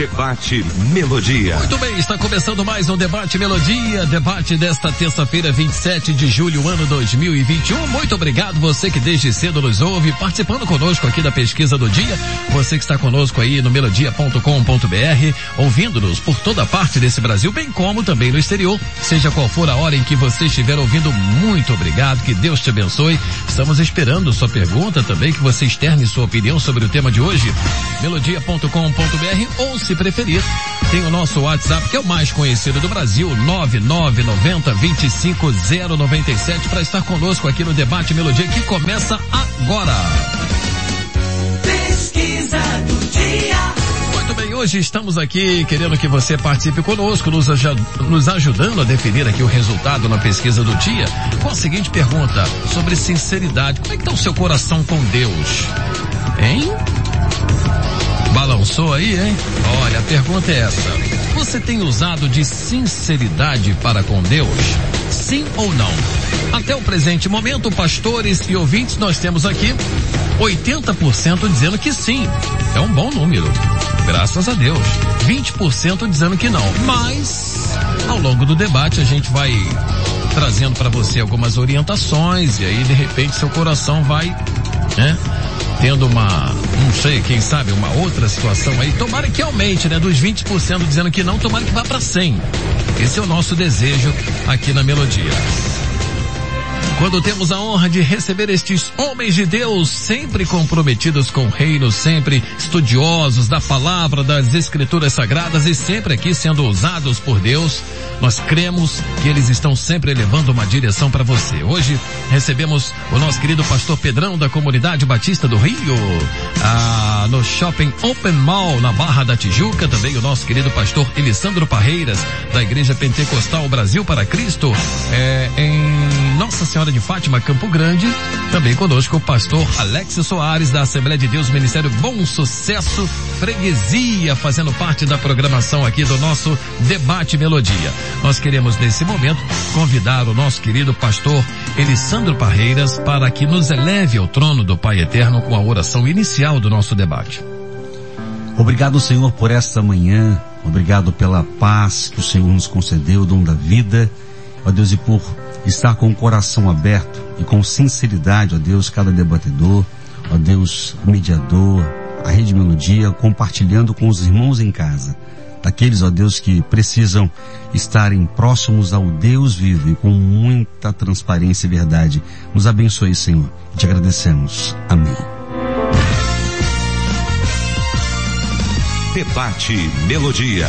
Debate Melodia. Muito bem, está começando mais um Debate Melodia, debate desta terça-feira, 27 de julho, ano 2021. Muito obrigado você que desde cedo nos ouve, participando conosco aqui da pesquisa do dia. Você que está conosco aí no melodia.com.br, ouvindo-nos por toda parte desse Brasil, bem como também no exterior. Seja qual for a hora em que você estiver ouvindo, muito obrigado, que Deus te abençoe. Estamos esperando sua pergunta também, que você externe sua opinião sobre o tema de hoje. melodia.com.br ou se preferir. Tem o nosso WhatsApp, que é o mais conhecido do Brasil, 9990 25097, para estar conosco aqui no Debate Melodia, que começa agora. Pesquisa do dia. Muito bem, hoje estamos aqui querendo que você participe conosco, nos, nos ajudando a definir aqui o resultado na pesquisa do dia, com a seguinte pergunta sobre sinceridade. Como é que está o seu coração com Deus? Hein? Balançou aí, hein? Olha, a pergunta é essa. Você tem usado de sinceridade para com Deus? Sim ou não? Até o presente momento, pastores e ouvintes, nós temos aqui 80% dizendo que sim. É um bom número. Graças a Deus. 20% dizendo que não. Mas, ao longo do debate, a gente vai trazendo para você algumas orientações e aí, de repente, seu coração vai, né? Tendo uma, não sei, quem sabe, uma outra situação aí. Tomara que aumente, né? Dos 20% dizendo que não, tomara que vá para 100. Esse é o nosso desejo aqui na Melodia. Quando temos a honra de receber estes homens de Deus, sempre comprometidos com o reino, sempre estudiosos da palavra, das escrituras sagradas e sempre aqui sendo usados por Deus, nós cremos que eles estão sempre levando uma direção para você. Hoje recebemos o nosso querido pastor Pedrão da Comunidade Batista do Rio, ah, no Shopping Open Mall na Barra da Tijuca, também o nosso querido pastor Elisandro Parreiras da Igreja Pentecostal Brasil para Cristo, é, em Nossa Senhora de Fátima, Campo Grande. Também conosco o pastor Alex Soares da Assembleia de Deus Ministério Bom Sucesso Freguesia, fazendo parte da programação aqui do nosso debate melodia. Nós queremos nesse momento convidar o nosso querido pastor Elisandro Parreiras para que nos eleve ao trono do Pai Eterno com a oração inicial do nosso debate. Obrigado, Senhor, por esta manhã. Obrigado pela paz que o Senhor nos concedeu, dom da vida. Ó Deus, e por estar com o coração aberto e com sinceridade, ó Deus, cada debatedor, ó Deus, mediador, a Rede Melodia, compartilhando com os irmãos em casa daqueles, ó Deus, que precisam estarem próximos ao Deus vivo e com muita transparência e verdade. Nos abençoe, Senhor. Te agradecemos. Amém. Debate Melodia.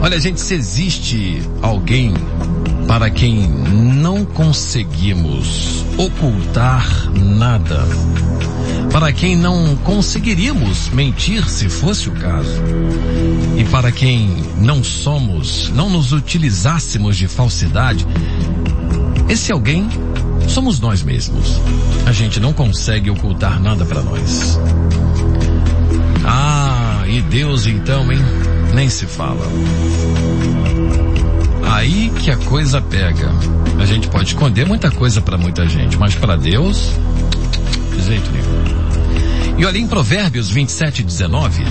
Olha, gente, se existe alguém para quem não conseguimos ocultar nada, para quem não conseguiríamos mentir se fosse o caso, e para quem não somos, não nos utilizássemos de falsidade, esse alguém somos nós mesmos. A gente não consegue ocultar nada para nós. Ah, e Deus então, hein? Nem se fala. Aí que a coisa pega. A gente pode esconder muita coisa para muita gente, mas para Deus, de jeito nenhum. E olha, em Provérbios 27, 19,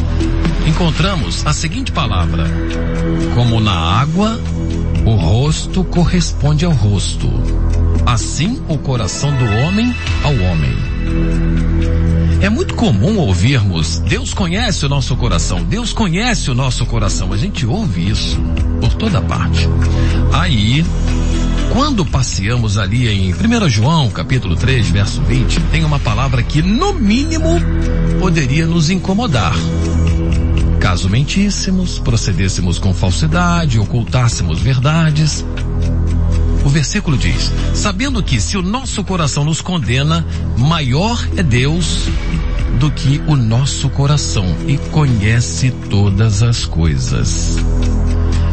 encontramos a seguinte palavra: Como na água, o rosto corresponde ao rosto, assim o coração do homem ao homem. É muito comum ouvirmos, Deus conhece o nosso coração, Deus conhece o nosso coração. A gente ouve isso por toda parte. Aí, quando passeamos ali em 1 João, capítulo 3, verso 20, tem uma palavra que no mínimo poderia nos incomodar. Caso mentíssemos, procedêssemos com falsidade, ocultássemos verdades, o versículo diz: Sabendo que se o nosso coração nos condena, maior é Deus do que o nosso coração e conhece todas as coisas.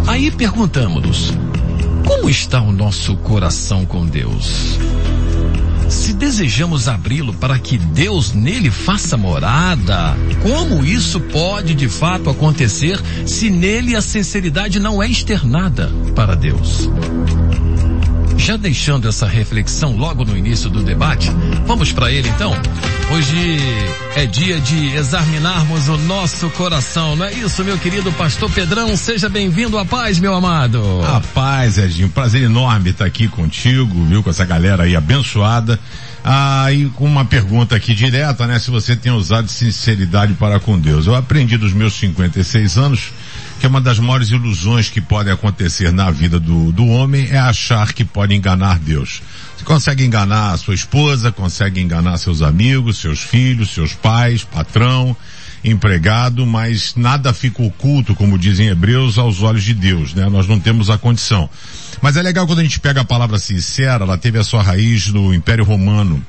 Aí perguntamos-nos: Como está o nosso coração com Deus? Se desejamos abri-lo para que Deus nele faça morada, como isso pode de fato acontecer se nele a sinceridade não é externada para Deus? Já deixando essa reflexão logo no início do debate, vamos para ele então? Hoje é dia de examinarmos o nosso coração, não é isso, meu querido pastor Pedrão? Seja bem-vindo à paz, meu amado. A paz, Edinho. Prazer enorme estar aqui contigo, viu, com essa galera aí abençoada. Ah, com uma pergunta aqui direta, né? Se você tem usado sinceridade para com Deus. Eu aprendi dos meus 56 anos que uma das maiores ilusões que podem acontecer na vida do, do homem é achar que pode enganar Deus. Você consegue enganar sua esposa, consegue enganar seus amigos, seus filhos, seus pais, patrão, empregado, mas nada fica oculto, como dizem hebreus, aos olhos de Deus, né? Nós não temos a condição. Mas é legal quando a gente pega a palavra sincera, ela teve a sua raiz no Império Romano.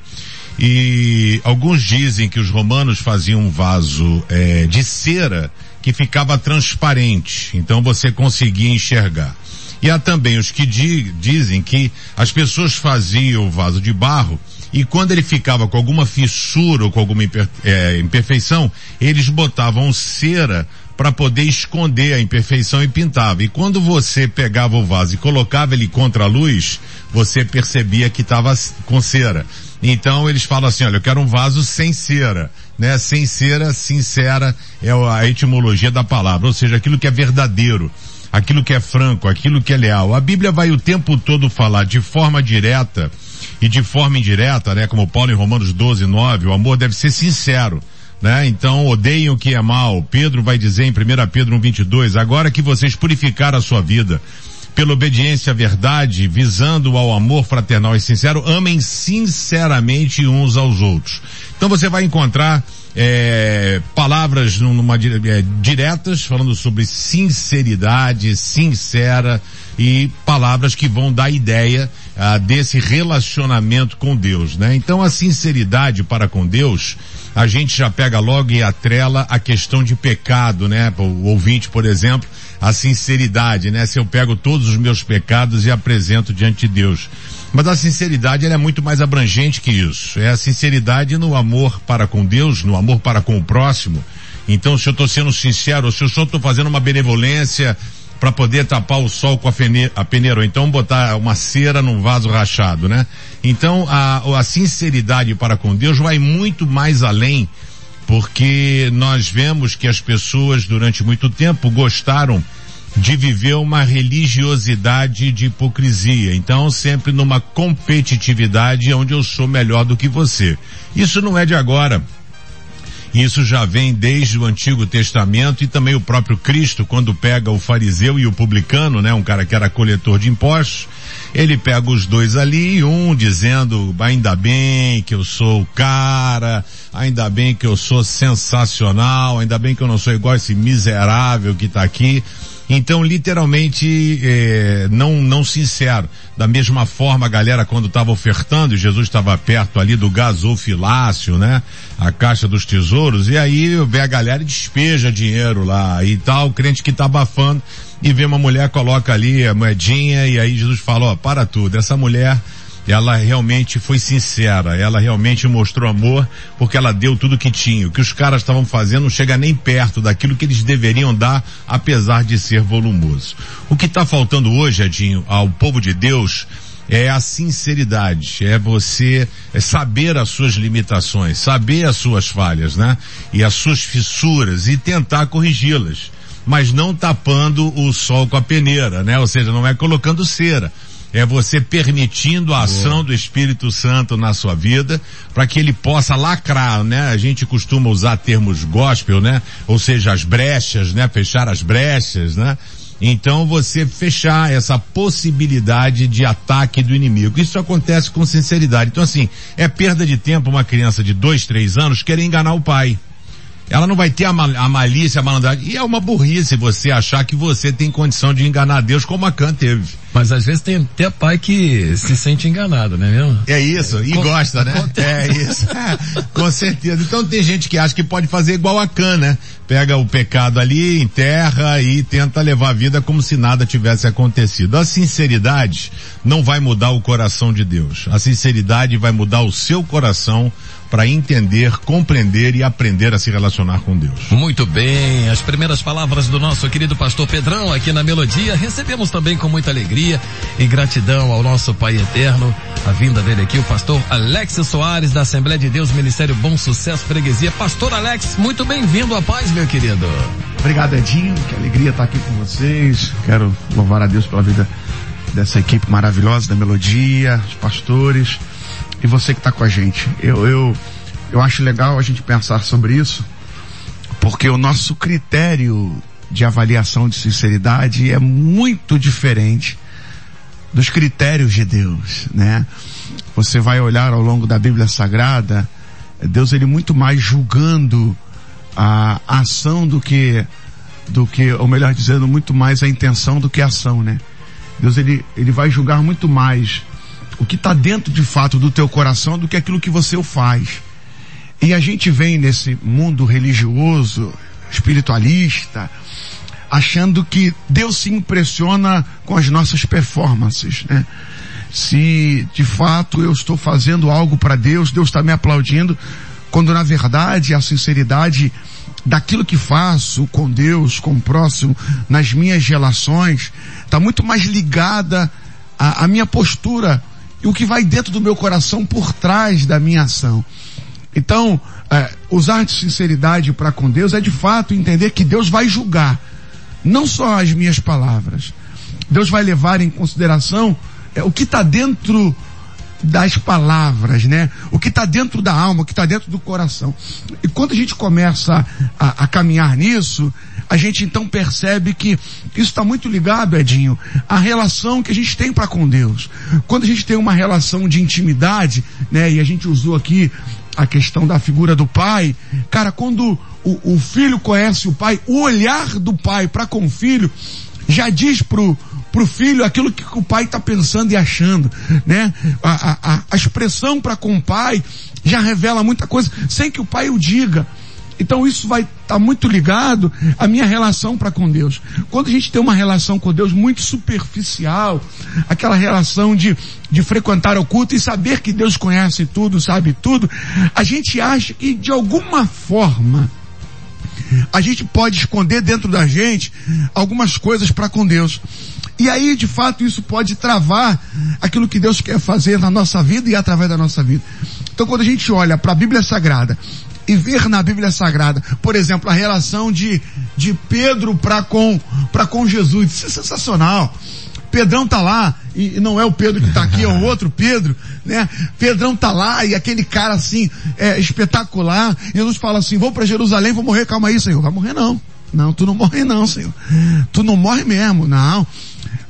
E alguns dizem que os romanos faziam um vaso é, de cera que ficava transparente, então você conseguia enxergar. E há também os que di dizem que as pessoas faziam o vaso de barro e quando ele ficava com alguma fissura ou com alguma é, imperfeição, eles botavam cera para poder esconder a imperfeição e pintava. E quando você pegava o vaso e colocava ele contra a luz, você percebia que estava com cera. Então eles falam assim, olha, eu quero um vaso sem cera, né? Sem cera, sincera é a etimologia da palavra, ou seja, aquilo que é verdadeiro, aquilo que é franco, aquilo que é leal. A Bíblia vai o tempo todo falar de forma direta e de forma indireta, né? Como Paulo em Romanos 12, 9, o amor deve ser sincero. Né? Então odeiem o que é mal. Pedro vai dizer em 1 Pedro 1,22, agora que vocês purificaram a sua vida pela obediência à verdade, visando ao amor fraternal e sincero, amem sinceramente uns aos outros. Então você vai encontrar é, palavras numa, é, diretas falando sobre sinceridade, sincera e palavras que vão dar ideia ah, desse relacionamento com Deus, né? Então a sinceridade para com Deus a gente já pega logo e atrela a questão de pecado, né? O ouvinte, por exemplo, a sinceridade, né? Se eu pego todos os meus pecados e apresento diante de Deus. Mas a sinceridade é muito mais abrangente que isso. É a sinceridade no amor para com Deus, no amor para com o próximo. Então, se eu estou sendo sincero, se eu só estou fazendo uma benevolência para poder tapar o sol com a, a peneira, ou então botar uma cera num vaso rachado, né? Então, a, a sinceridade para com Deus vai muito mais além, porque nós vemos que as pessoas durante muito tempo gostaram de viver uma religiosidade de hipocrisia. Então, sempre numa competitividade onde eu sou melhor do que você. Isso não é de agora. Isso já vem desde o Antigo Testamento e também o próprio Cristo, quando pega o fariseu e o publicano, né, um cara que era coletor de impostos, ele pega os dois ali, um dizendo, ainda bem que eu sou o cara, ainda bem que eu sou sensacional, ainda bem que eu não sou igual esse miserável que está aqui. Então, literalmente, é, não, não sincero. Da mesma forma, a galera quando estava ofertando, Jesus estava perto ali do gasofilácio, né? A caixa dos tesouros, e aí vê a galera e despeja dinheiro lá e tal, o crente que está abafando, e vê uma mulher, coloca ali a moedinha, e aí Jesus fala, ó, para tudo, essa mulher ela realmente foi sincera, ela realmente mostrou amor porque ela deu tudo que tinha. O que os caras estavam fazendo não chega nem perto daquilo que eles deveriam dar, apesar de ser volumoso. O que está faltando hoje, Edinho, ao povo de Deus, é a sinceridade, é você é saber as suas limitações, saber as suas falhas, né? E as suas fissuras e tentar corrigi-las. Mas não tapando o sol com a peneira, né? Ou seja, não é colocando cera é você permitindo a ação do Espírito Santo na sua vida, para que ele possa lacrar, né? A gente costuma usar termos gospel, né? Ou seja, as brechas, né? Fechar as brechas, né? Então você fechar essa possibilidade de ataque do inimigo. Isso acontece com sinceridade. Então assim, é perda de tempo uma criança de dois, três anos querer enganar o pai. Ela não vai ter a, mal, a malícia, a malandragem. E é uma burrice você achar que você tem condição de enganar Deus como a Can teve. Mas às vezes tem até pai que se sente enganado, não é mesmo? É isso, e Com, gosta, né? É isso. com certeza. Então tem gente que acha que pode fazer igual a Can, né? pega o pecado ali, enterra e tenta levar a vida como se nada tivesse acontecido. A sinceridade não vai mudar o coração de Deus. A sinceridade vai mudar o seu coração para entender, compreender e aprender a se relacionar com Deus. Muito bem, as primeiras palavras do nosso querido pastor Pedrão aqui na Melodia, recebemos também com muita alegria e gratidão ao nosso Pai Eterno, a vinda dele aqui, o pastor Alex Soares da Assembleia de Deus, Ministério Bom Sucesso Freguesia. Pastor Alex, muito bem-vindo à paz, meu querido. Obrigado, Edinho, que alegria estar aqui com vocês. Quero louvar a Deus pela vida dessa equipe maravilhosa da Melodia, os pastores e você que está com a gente. Eu, eu, eu acho legal a gente pensar sobre isso, porque o nosso critério de avaliação de sinceridade é muito diferente dos critérios de Deus, né? Você vai olhar ao longo da Bíblia Sagrada, Deus ele muito mais julgando a ação do que do que, ou melhor dizendo, muito mais a intenção do que a ação, né? Deus ele, ele vai julgar muito mais o que está dentro de fato do teu coração do que aquilo que você faz. E a gente vem nesse mundo religioso, espiritualista, achando que Deus se impressiona com as nossas performances, né? Se de fato eu estou fazendo algo para Deus, Deus está me aplaudindo, quando na verdade a sinceridade daquilo que faço com Deus, com o próximo, nas minhas relações, está muito mais ligada à, à minha postura e o que vai dentro do meu coração por trás da minha ação. Então, é, usar de sinceridade para com Deus é de fato entender que Deus vai julgar, não só as minhas palavras. Deus vai levar em consideração é, o que está dentro das palavras, né? O que está dentro da alma, o que está dentro do coração. E quando a gente começa a, a caminhar nisso, a gente então percebe que isso está muito ligado, Edinho, à relação que a gente tem para com Deus. Quando a gente tem uma relação de intimidade, né, e a gente usou aqui a questão da figura do pai, cara, quando o, o filho conhece o pai, o olhar do pai para com o filho já diz pro, pro filho aquilo que o pai está pensando e achando, né? A, a, a expressão para com o pai já revela muita coisa sem que o pai o diga. Então isso vai estar tá muito ligado à minha relação para com Deus. Quando a gente tem uma relação com Deus muito superficial, aquela relação de, de frequentar o culto e saber que Deus conhece tudo, sabe tudo, a gente acha que de alguma forma a gente pode esconder dentro da gente algumas coisas para com Deus. E aí, de fato, isso pode travar aquilo que Deus quer fazer na nossa vida e através da nossa vida. Então, quando a gente olha para a Bíblia Sagrada e ver na Bíblia Sagrada, por exemplo, a relação de, de Pedro para com, para com Jesus. Isso é sensacional. Pedrão tá lá, e não é o Pedro que tá aqui, é o outro Pedro, né? Pedrão tá lá, e aquele cara assim, é, espetacular, Jesus fala assim, vou para Jerusalém, vou morrer, calma aí, Senhor, vai morrer não. Não, tu não morre não, Senhor. Tu não morre mesmo, não.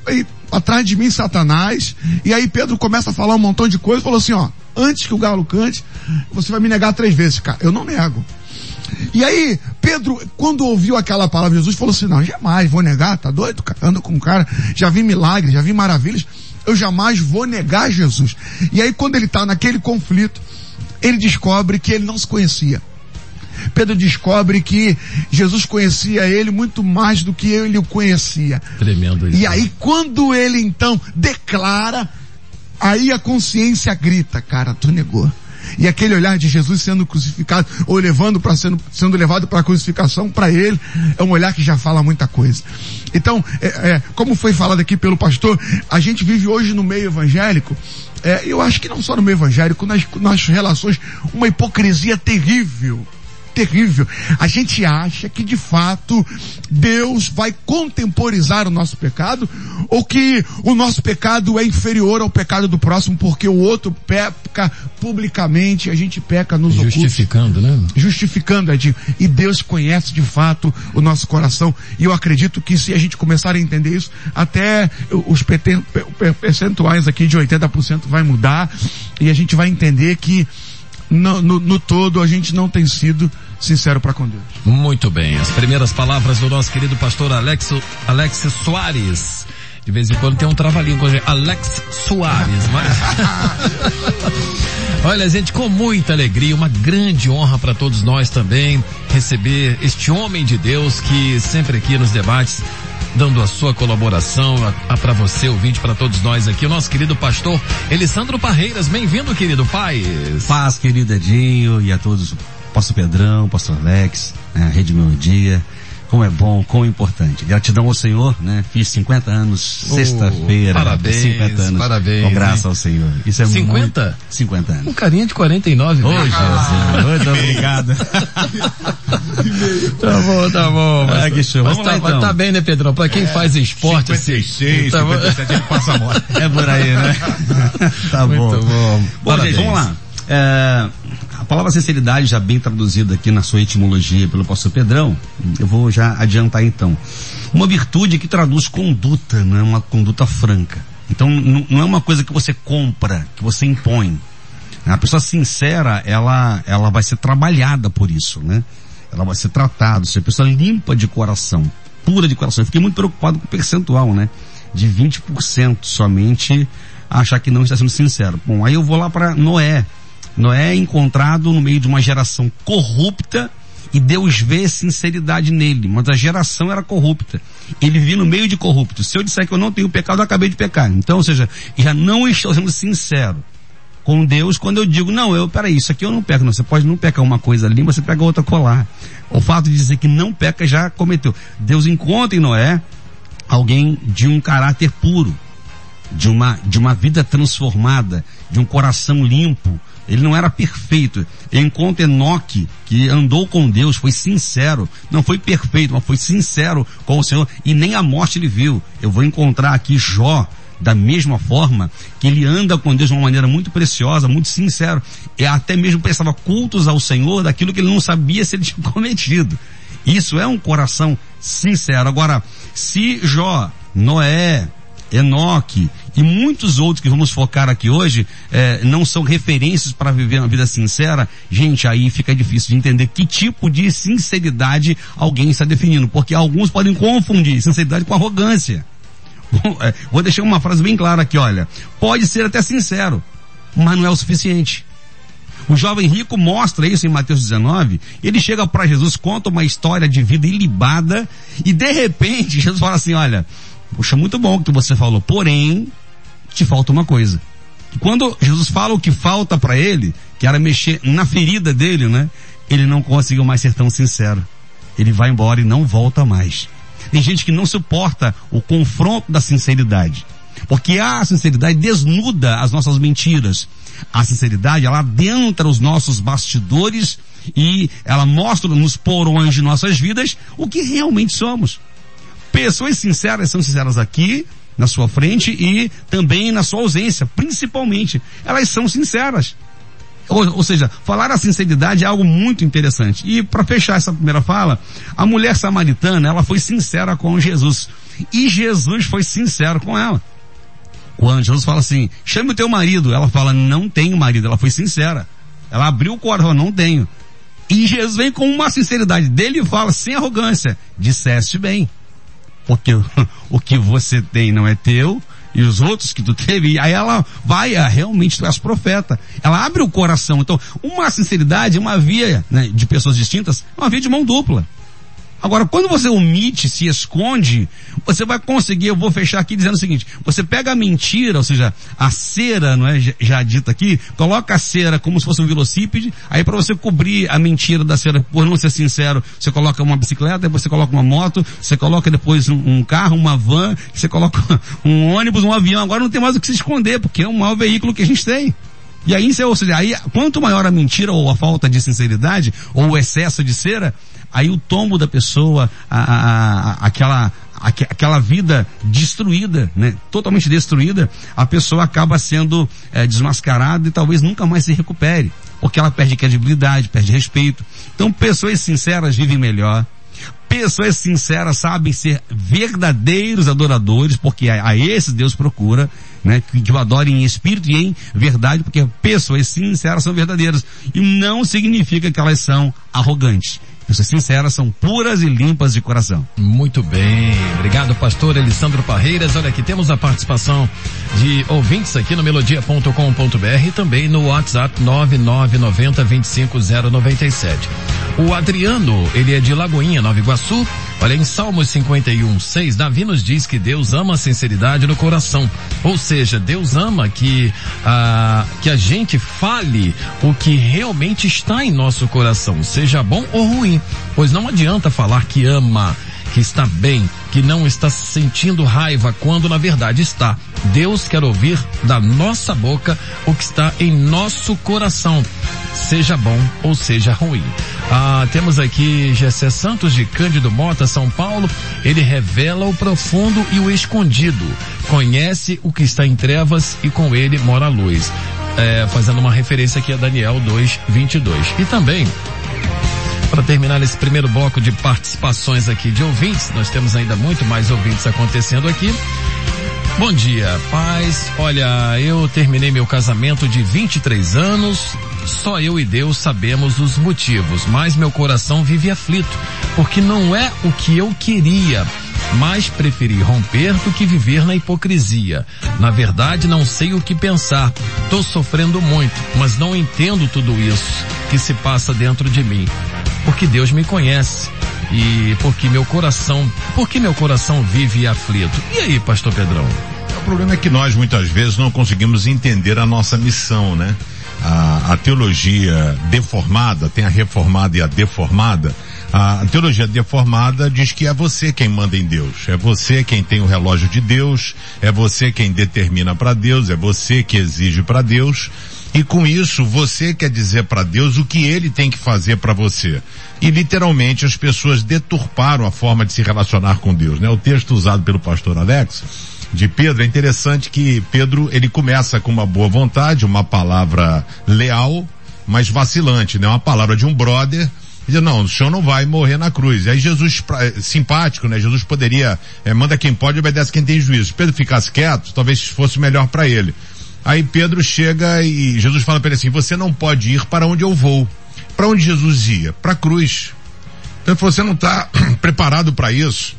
E atrás de mim, Satanás, e aí Pedro começa a falar um montão de coisas, falou assim, ó, antes que o galo cante, você vai me negar três vezes, cara. Eu não nego. E aí, Pedro, quando ouviu aquela palavra de Jesus, falou assim, não, jamais vou negar, tá doido, cara? Ando com um cara, já vi milagres, já vi maravilhas, eu jamais vou negar Jesus. E aí, quando ele está naquele conflito, ele descobre que ele não se conhecia. Pedro descobre que Jesus conhecia ele muito mais do que ele o conhecia. Tremendo isso. E aí, quando ele então declara, Aí a consciência grita, cara, tu negou. E aquele olhar de Jesus sendo crucificado, ou levando para sendo, sendo levado para a crucificação, para ele, é um olhar que já fala muita coisa. Então, é, é, como foi falado aqui pelo pastor, a gente vive hoje no meio evangélico, é, eu acho que não só no meio evangélico, nas, nas relações, uma hipocrisia terrível terrível. A gente acha que de fato Deus vai contemporizar o nosso pecado ou que o nosso pecado é inferior ao pecado do próximo porque o outro peca publicamente, a gente peca nos Justificando, ocultos. né? Justificando, Edinho. E Deus conhece de fato o nosso coração. E eu acredito que se a gente começar a entender isso, até os percentuais aqui de 80% vai mudar e a gente vai entender que no, no, no todo a gente não tem sido sincero para com Deus. Muito bem. As primeiras palavras do nosso querido pastor Alex, Alex Soares. De vez em quando tem um trabalhinho com a gente. Alex Soares, mas... Olha, gente, com muita alegria, uma grande honra para todos nós também receber este homem de Deus que sempre aqui nos debates dando a sua colaboração a, a para você, ouvinte, para todos nós aqui, o nosso querido pastor Elisandro Parreiras. Bem-vindo, querido pai. Paz, querido Edinho, e a todos, pastor Pedrão, pastor Alex, né, a Rede Melodia, como é bom, como é importante. Gratidão ao Senhor, né? Fiz 50 anos, Oh, sexta-feira. parabéns, 50 anos. parabéns, Com graça hein? ao Senhor. Isso é 50? muito... 50 Um anos. carinha de 49 Ô, mesmo. Jesus. Muito obrigado. Tá bom, tá bom. Ah, que show. Mas Vamos tá, lá, então. mas tá bem, né, Pedrão? Pra quem faz esporte, assim, 56, tá bom. 57, ele passa a moto. É por aí, né? tá bom. Muito bom. Bom, Parabéns. gente, vamos lá. É, a palavra sinceridade, já bem traduzida aqui na sua etimologia pelo pastor Pedrão, eu vou já adiantar então. Uma virtude que traduz conduta, não é uma conduta franca. Então, não é uma coisa que você compra, que você impõe. A pessoa sincera, ela, ela vai ser trabalhada por isso, né? Ela vai ser tratada, se a pessoa limpa de coração, pura de coração. Eu fiquei muito preocupado com o percentual, né? De 20% somente achar que não está sendo sincero. Bom, aí eu vou lá para Noé. Noé é encontrado no meio de uma geração corrupta e Deus vê sinceridade nele, mas a geração era corrupta. Ele vivia no meio de corruptos. Se eu disser que eu não tenho pecado, eu acabei de pecar. Então, ou seja, já não estou sendo sincero com Deus quando eu digo, não, eu, peraí, isso aqui eu não peco. Não, você pode não pecar uma coisa ali, mas você pega outra colar. O fato de dizer que não peca já cometeu. Deus encontra em Noé alguém de um caráter puro, de uma, de uma vida transformada, de um coração limpo. Ele não era perfeito. Encontro Enoque, que andou com Deus, foi sincero. Não foi perfeito, mas foi sincero com o Senhor. E nem a morte ele viu. Eu vou encontrar aqui Jó, da mesma forma, que ele anda com Deus de uma maneira muito preciosa, muito sincero. E até mesmo prestava cultos ao Senhor daquilo que ele não sabia se ele tinha cometido. Isso é um coração sincero. Agora, se Jó, Noé, Enoque e muitos outros que vamos focar aqui hoje eh, não são referências para viver uma vida sincera, gente, aí fica difícil de entender que tipo de sinceridade alguém está definindo, porque alguns podem confundir sinceridade com arrogância. Eh, Vou deixar uma frase bem clara aqui, olha. Pode ser até sincero, mas não é o suficiente. O jovem rico mostra isso em Mateus 19. Ele chega para Jesus, conta uma história de vida ilibada e de repente Jesus fala assim, olha, puxa, muito bom que você falou, porém, te falta uma coisa. Quando Jesus fala o que falta para ele, que era mexer na ferida dele, né? Ele não conseguiu mais ser tão sincero. Ele vai embora e não volta mais. Tem gente que não suporta o confronto da sinceridade. Porque a sinceridade desnuda as nossas mentiras. A sinceridade, ela adentra os nossos bastidores e ela mostra nos porões de nossas vidas o que realmente somos. Pessoas sinceras são sinceras aqui, na sua frente e também na sua ausência, principalmente. Elas são sinceras. Ou, ou seja, falar a sinceridade é algo muito interessante. E para fechar essa primeira fala, a mulher samaritana, ela foi sincera com Jesus. E Jesus foi sincero com ela. Quando Jesus fala assim, chame o teu marido, ela fala, não tenho marido. Ela foi sincera. Ela abriu o coração, não tenho. E Jesus vem com uma sinceridade dele e fala, sem arrogância, disseste bem. Porque o que você tem não é teu, e os outros que tu teve, aí ela vai, ah, realmente tu és profeta. Ela abre o coração. Então, uma sinceridade uma via né, de pessoas distintas, é uma via de mão dupla. Agora, quando você omite, se esconde, você vai conseguir, eu vou fechar aqui dizendo o seguinte, você pega a mentira, ou seja, a cera, não é, já- dita aqui, coloca a cera como se fosse um velocípede, aí para você cobrir a mentira da cera, por não ser sincero, você coloca uma bicicleta, depois você coloca uma moto, você coloca depois um, um carro, uma van, você coloca um ônibus, um avião, agora não tem mais o que se esconder, porque é o maior veículo que a gente tem. E aí, ou seja, aí, quanto maior a mentira ou a falta de sinceridade, ou o excesso de cera, aí o tombo da pessoa, a, a- a- aquela, aque- aquela vida destruída, né? Totalmente destruída, a pessoa acaba sendo eh, desmascarada e talvez nunca mais se recupere. Porque ela perde credibilidade, perde respeito. Então, pessoas sinceras vivem melhor. Pessoas sinceras sabem ser verdadeiros adoradores, porque a, a Deus procura, né? Que, que o adorem em espírito e em verdade, porque pessoas sinceras são verdadeiras. E não significa que elas são arrogantes. Pessoas sinceras são puras e limpas de coração. Muito bem. Obrigado, pastor Elisandro Parreiras. Olha aqui, temos a participação de ouvintes aqui no melodia.com.br e também no WhatsApp 9990 25097. O Adriano, ele é de Lagoinha, Nova Iguaçu. Olha, em Salmos 51, 6, Davi nos diz que Deus ama a sinceridade no coração. Ou seja, Deus ama que, ah, que a gente fale o que realmente está em nosso coração, seja bom ou ruim. Pois não adianta falar que ama, que está bem, que não está sentindo raiva, quando na verdade está. Deus quer ouvir da nossa boca o que está em nosso coração, seja bom ou seja ruim. Ah, temos aqui Gessé Santos de Cândido Mota, São Paulo. Ele revela o profundo e o escondido. Conhece o que está em trevas e com ele mora a luz. É, fazendo uma referência aqui a Daniel 2, 22. E também para terminar esse primeiro bloco de participações aqui de ouvintes, nós temos ainda muito mais ouvintes acontecendo aqui. Bom dia, paz. Olha, eu terminei meu casamento de 23 anos. Só eu e Deus sabemos os motivos, mas meu coração vive aflito, porque não é o que eu queria mas preferi romper do que viver na hipocrisia. Na verdade, não sei o que pensar. Tô sofrendo muito, mas não entendo tudo isso que se passa dentro de mim. Porque Deus me conhece e porque meu coração, porque meu coração vive aflito. E aí, pastor Pedrão? O problema é que nós muitas vezes não conseguimos entender a nossa missão, né? A, a teologia deformada, tem a reformada e a deformada, a teologia deformada diz que é você quem manda em Deus, é você quem tem o relógio de Deus, é você quem determina para Deus, é você que exige para Deus. E com isso, você quer dizer para Deus o que ele tem que fazer para você. E literalmente as pessoas deturparam a forma de se relacionar com Deus, né? O texto usado pelo pastor Alex, de Pedro, é interessante que Pedro, ele começa com uma boa vontade, uma palavra leal, mas vacilante, né? Uma palavra de um brother, diz, não, o senhor não vai morrer na cruz. E aí Jesus, simpático, né? Jesus poderia, é, manda quem pode, obedece quem tem juízo. Se Pedro ficasse quieto, talvez fosse melhor para ele. Aí Pedro chega e Jesus fala para ele assim, você não pode ir para onde eu vou. Para onde Jesus ia? Para a cruz. Então você não está preparado para isso.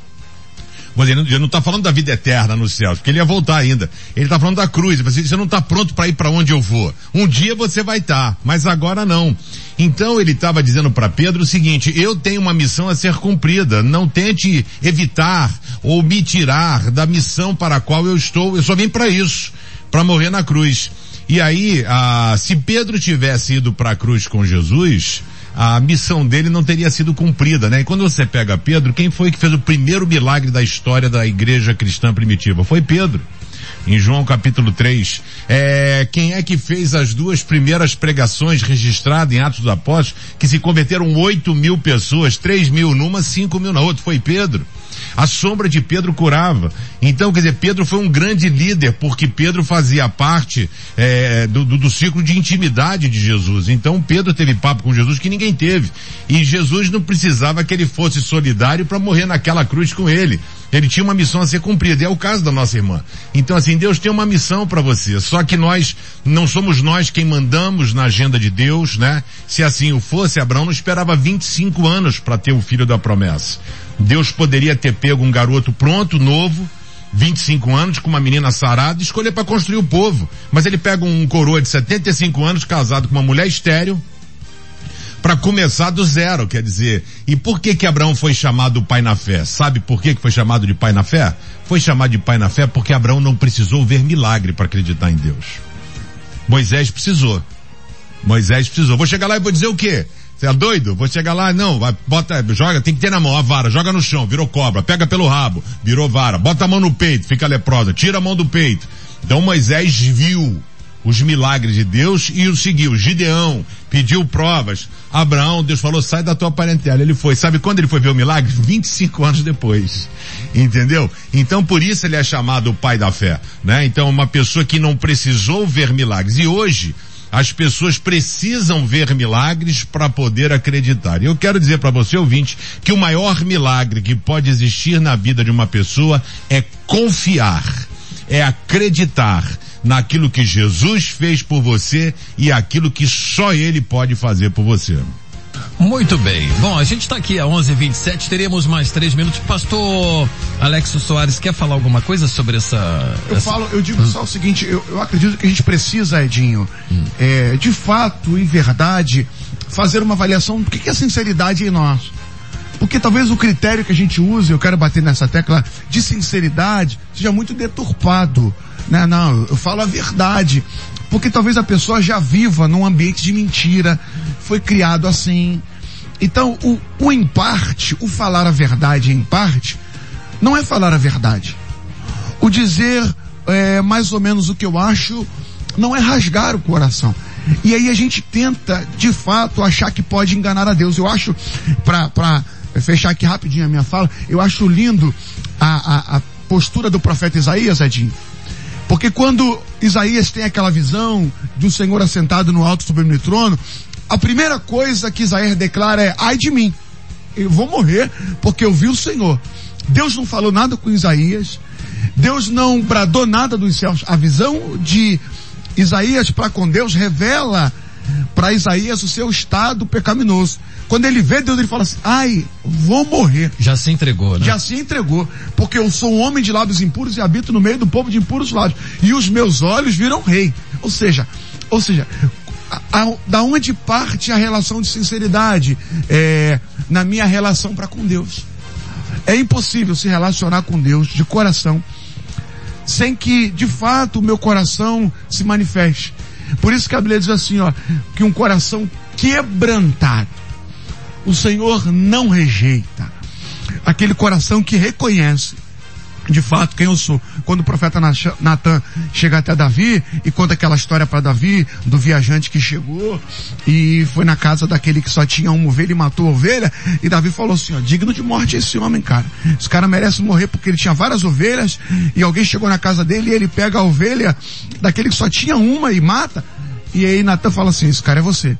Ele não está falando da vida eterna no céu, porque ele ia voltar ainda. Ele está falando da cruz. Você não está pronto para ir para onde eu vou. Um dia você vai estar, tá, mas agora não. Então ele estava dizendo para Pedro o seguinte: eu tenho uma missão a ser cumprida. Não tente evitar ou me tirar da missão para a qual eu estou. Eu só vim para isso, para morrer na cruz. E aí, ah, se Pedro tivesse ido para a cruz com Jesus, a missão dele não teria sido cumprida, né? E quando você pega Pedro, quem foi que fez o primeiro milagre da história da igreja cristã primitiva? Foi Pedro. Em João capítulo 3, é, quem é que fez as duas primeiras pregações registradas em Atos dos Apóstolos, que se converteram 8 mil pessoas, 3 mil numa, 5 mil na outra? Foi Pedro. A sombra de Pedro curava. Então, quer dizer, Pedro foi um grande líder, porque Pedro fazia parte é, do, do, do, ciclo de intimidade de Jesus. Então, Pedro teve papo com Jesus que ninguém teve. E Jesus não precisava que ele fosse solidário para morrer naquela cruz com ele. Ele tinha uma missão a ser cumprida. E é o caso da nossa irmã. Então, assim, Deus tem uma missão para você. Só que nós, não somos nós quem mandamos na agenda de Deus, né? Se assim o fosse, Abraão não esperava 25 anos para ter o filho da promessa. Deus poderia ter pego um garoto pronto, novo, 25 anos, com uma menina sarada, e escolher para construir o povo. Mas ele pega um coroa de 75 anos, casado com uma mulher estéril, para começar do zero, quer dizer. E por que que Abraão foi chamado pai na fé? Sabe por que que foi chamado de pai na fé? Foi chamado de pai na fé porque Abraão não precisou ver milagre para acreditar em Deus. Moisés precisou. Moisés precisou. Vou chegar lá e vou dizer o quê? Você é doido? Vou chegar lá, não, vai, bota, joga, tem que ter na mão a vara, joga no chão, virou cobra, pega pelo rabo, virou vara, bota a mão no peito, fica leprosa, tira a mão do peito. Então Moisés viu os milagres de Deus e o seguiu. Gideão pediu provas. Abraão, Deus falou, sai da tua parentela. Ele foi. Sabe quando ele foi ver o milagre? 25 anos depois. Entendeu? Então por isso ele é chamado o pai da fé, né? Então uma pessoa que não precisou ver milagres. E hoje, as pessoas precisam ver milagres para poder acreditar. E eu quero dizer para você, ouvinte, que o maior milagre que pode existir na vida de uma pessoa é confiar, é acreditar naquilo que Jesus fez por você e aquilo que só Ele pode fazer por você. Muito bem. Bom, a gente está aqui a 11:27. Teremos mais três minutos. Pastor Alexo Soares quer falar alguma coisa sobre essa? Eu essa... falo, eu digo hum. só o seguinte. Eu, eu, acredito que a gente precisa, Edinho, hum. é, de fato e verdade, fazer uma avaliação do que, que é sinceridade em nós. Porque talvez o critério que a gente use, eu quero bater nessa tecla de sinceridade, seja muito deturpado. Né? Não, eu falo a verdade. Porque talvez a pessoa já viva num ambiente de mentira, foi criado assim. Então, o, o em parte, o falar a verdade em parte, não é falar a verdade. O dizer é, mais ou menos o que eu acho, não é rasgar o coração. E aí a gente tenta, de fato, achar que pode enganar a Deus. Eu acho, para fechar aqui rapidinho a minha fala, eu acho lindo a, a, a postura do profeta Isaías, Edinho. Porque quando Isaías tem aquela visão de um Senhor assentado no alto sublime trono, a primeira coisa que Isaías declara é, ai de mim, eu vou morrer porque eu vi o Senhor. Deus não falou nada com Isaías, Deus não bradou nada dos céus. A visão de Isaías para com Deus revela para Isaías o seu estado pecaminoso. Quando ele vê Deus, ele fala assim, ai, vou morrer. Já se entregou, né? Já se entregou. Porque eu sou um homem de lábios impuros e habito no meio do povo de impuros lábios. E os meus olhos viram rei. Ou seja, ou seja, a, a, da onde parte a relação de sinceridade é, na minha relação para com Deus? É impossível se relacionar com Deus de coração sem que, de fato, o meu coração se manifeste. Por isso que a Bíblia diz assim, ó, que um coração quebrantado o Senhor não rejeita. Aquele coração que reconhece de fato quem eu sou. Quando o profeta Natan chega até Davi e conta aquela história para Davi do viajante que chegou e foi na casa daquele que só tinha uma ovelha e matou a ovelha, e Davi falou assim, ó, digno de morte esse homem, cara. Esse cara merece morrer porque ele tinha várias ovelhas e alguém chegou na casa dele e ele pega a ovelha daquele que só tinha uma e mata. E aí Natan fala assim, esse cara é você.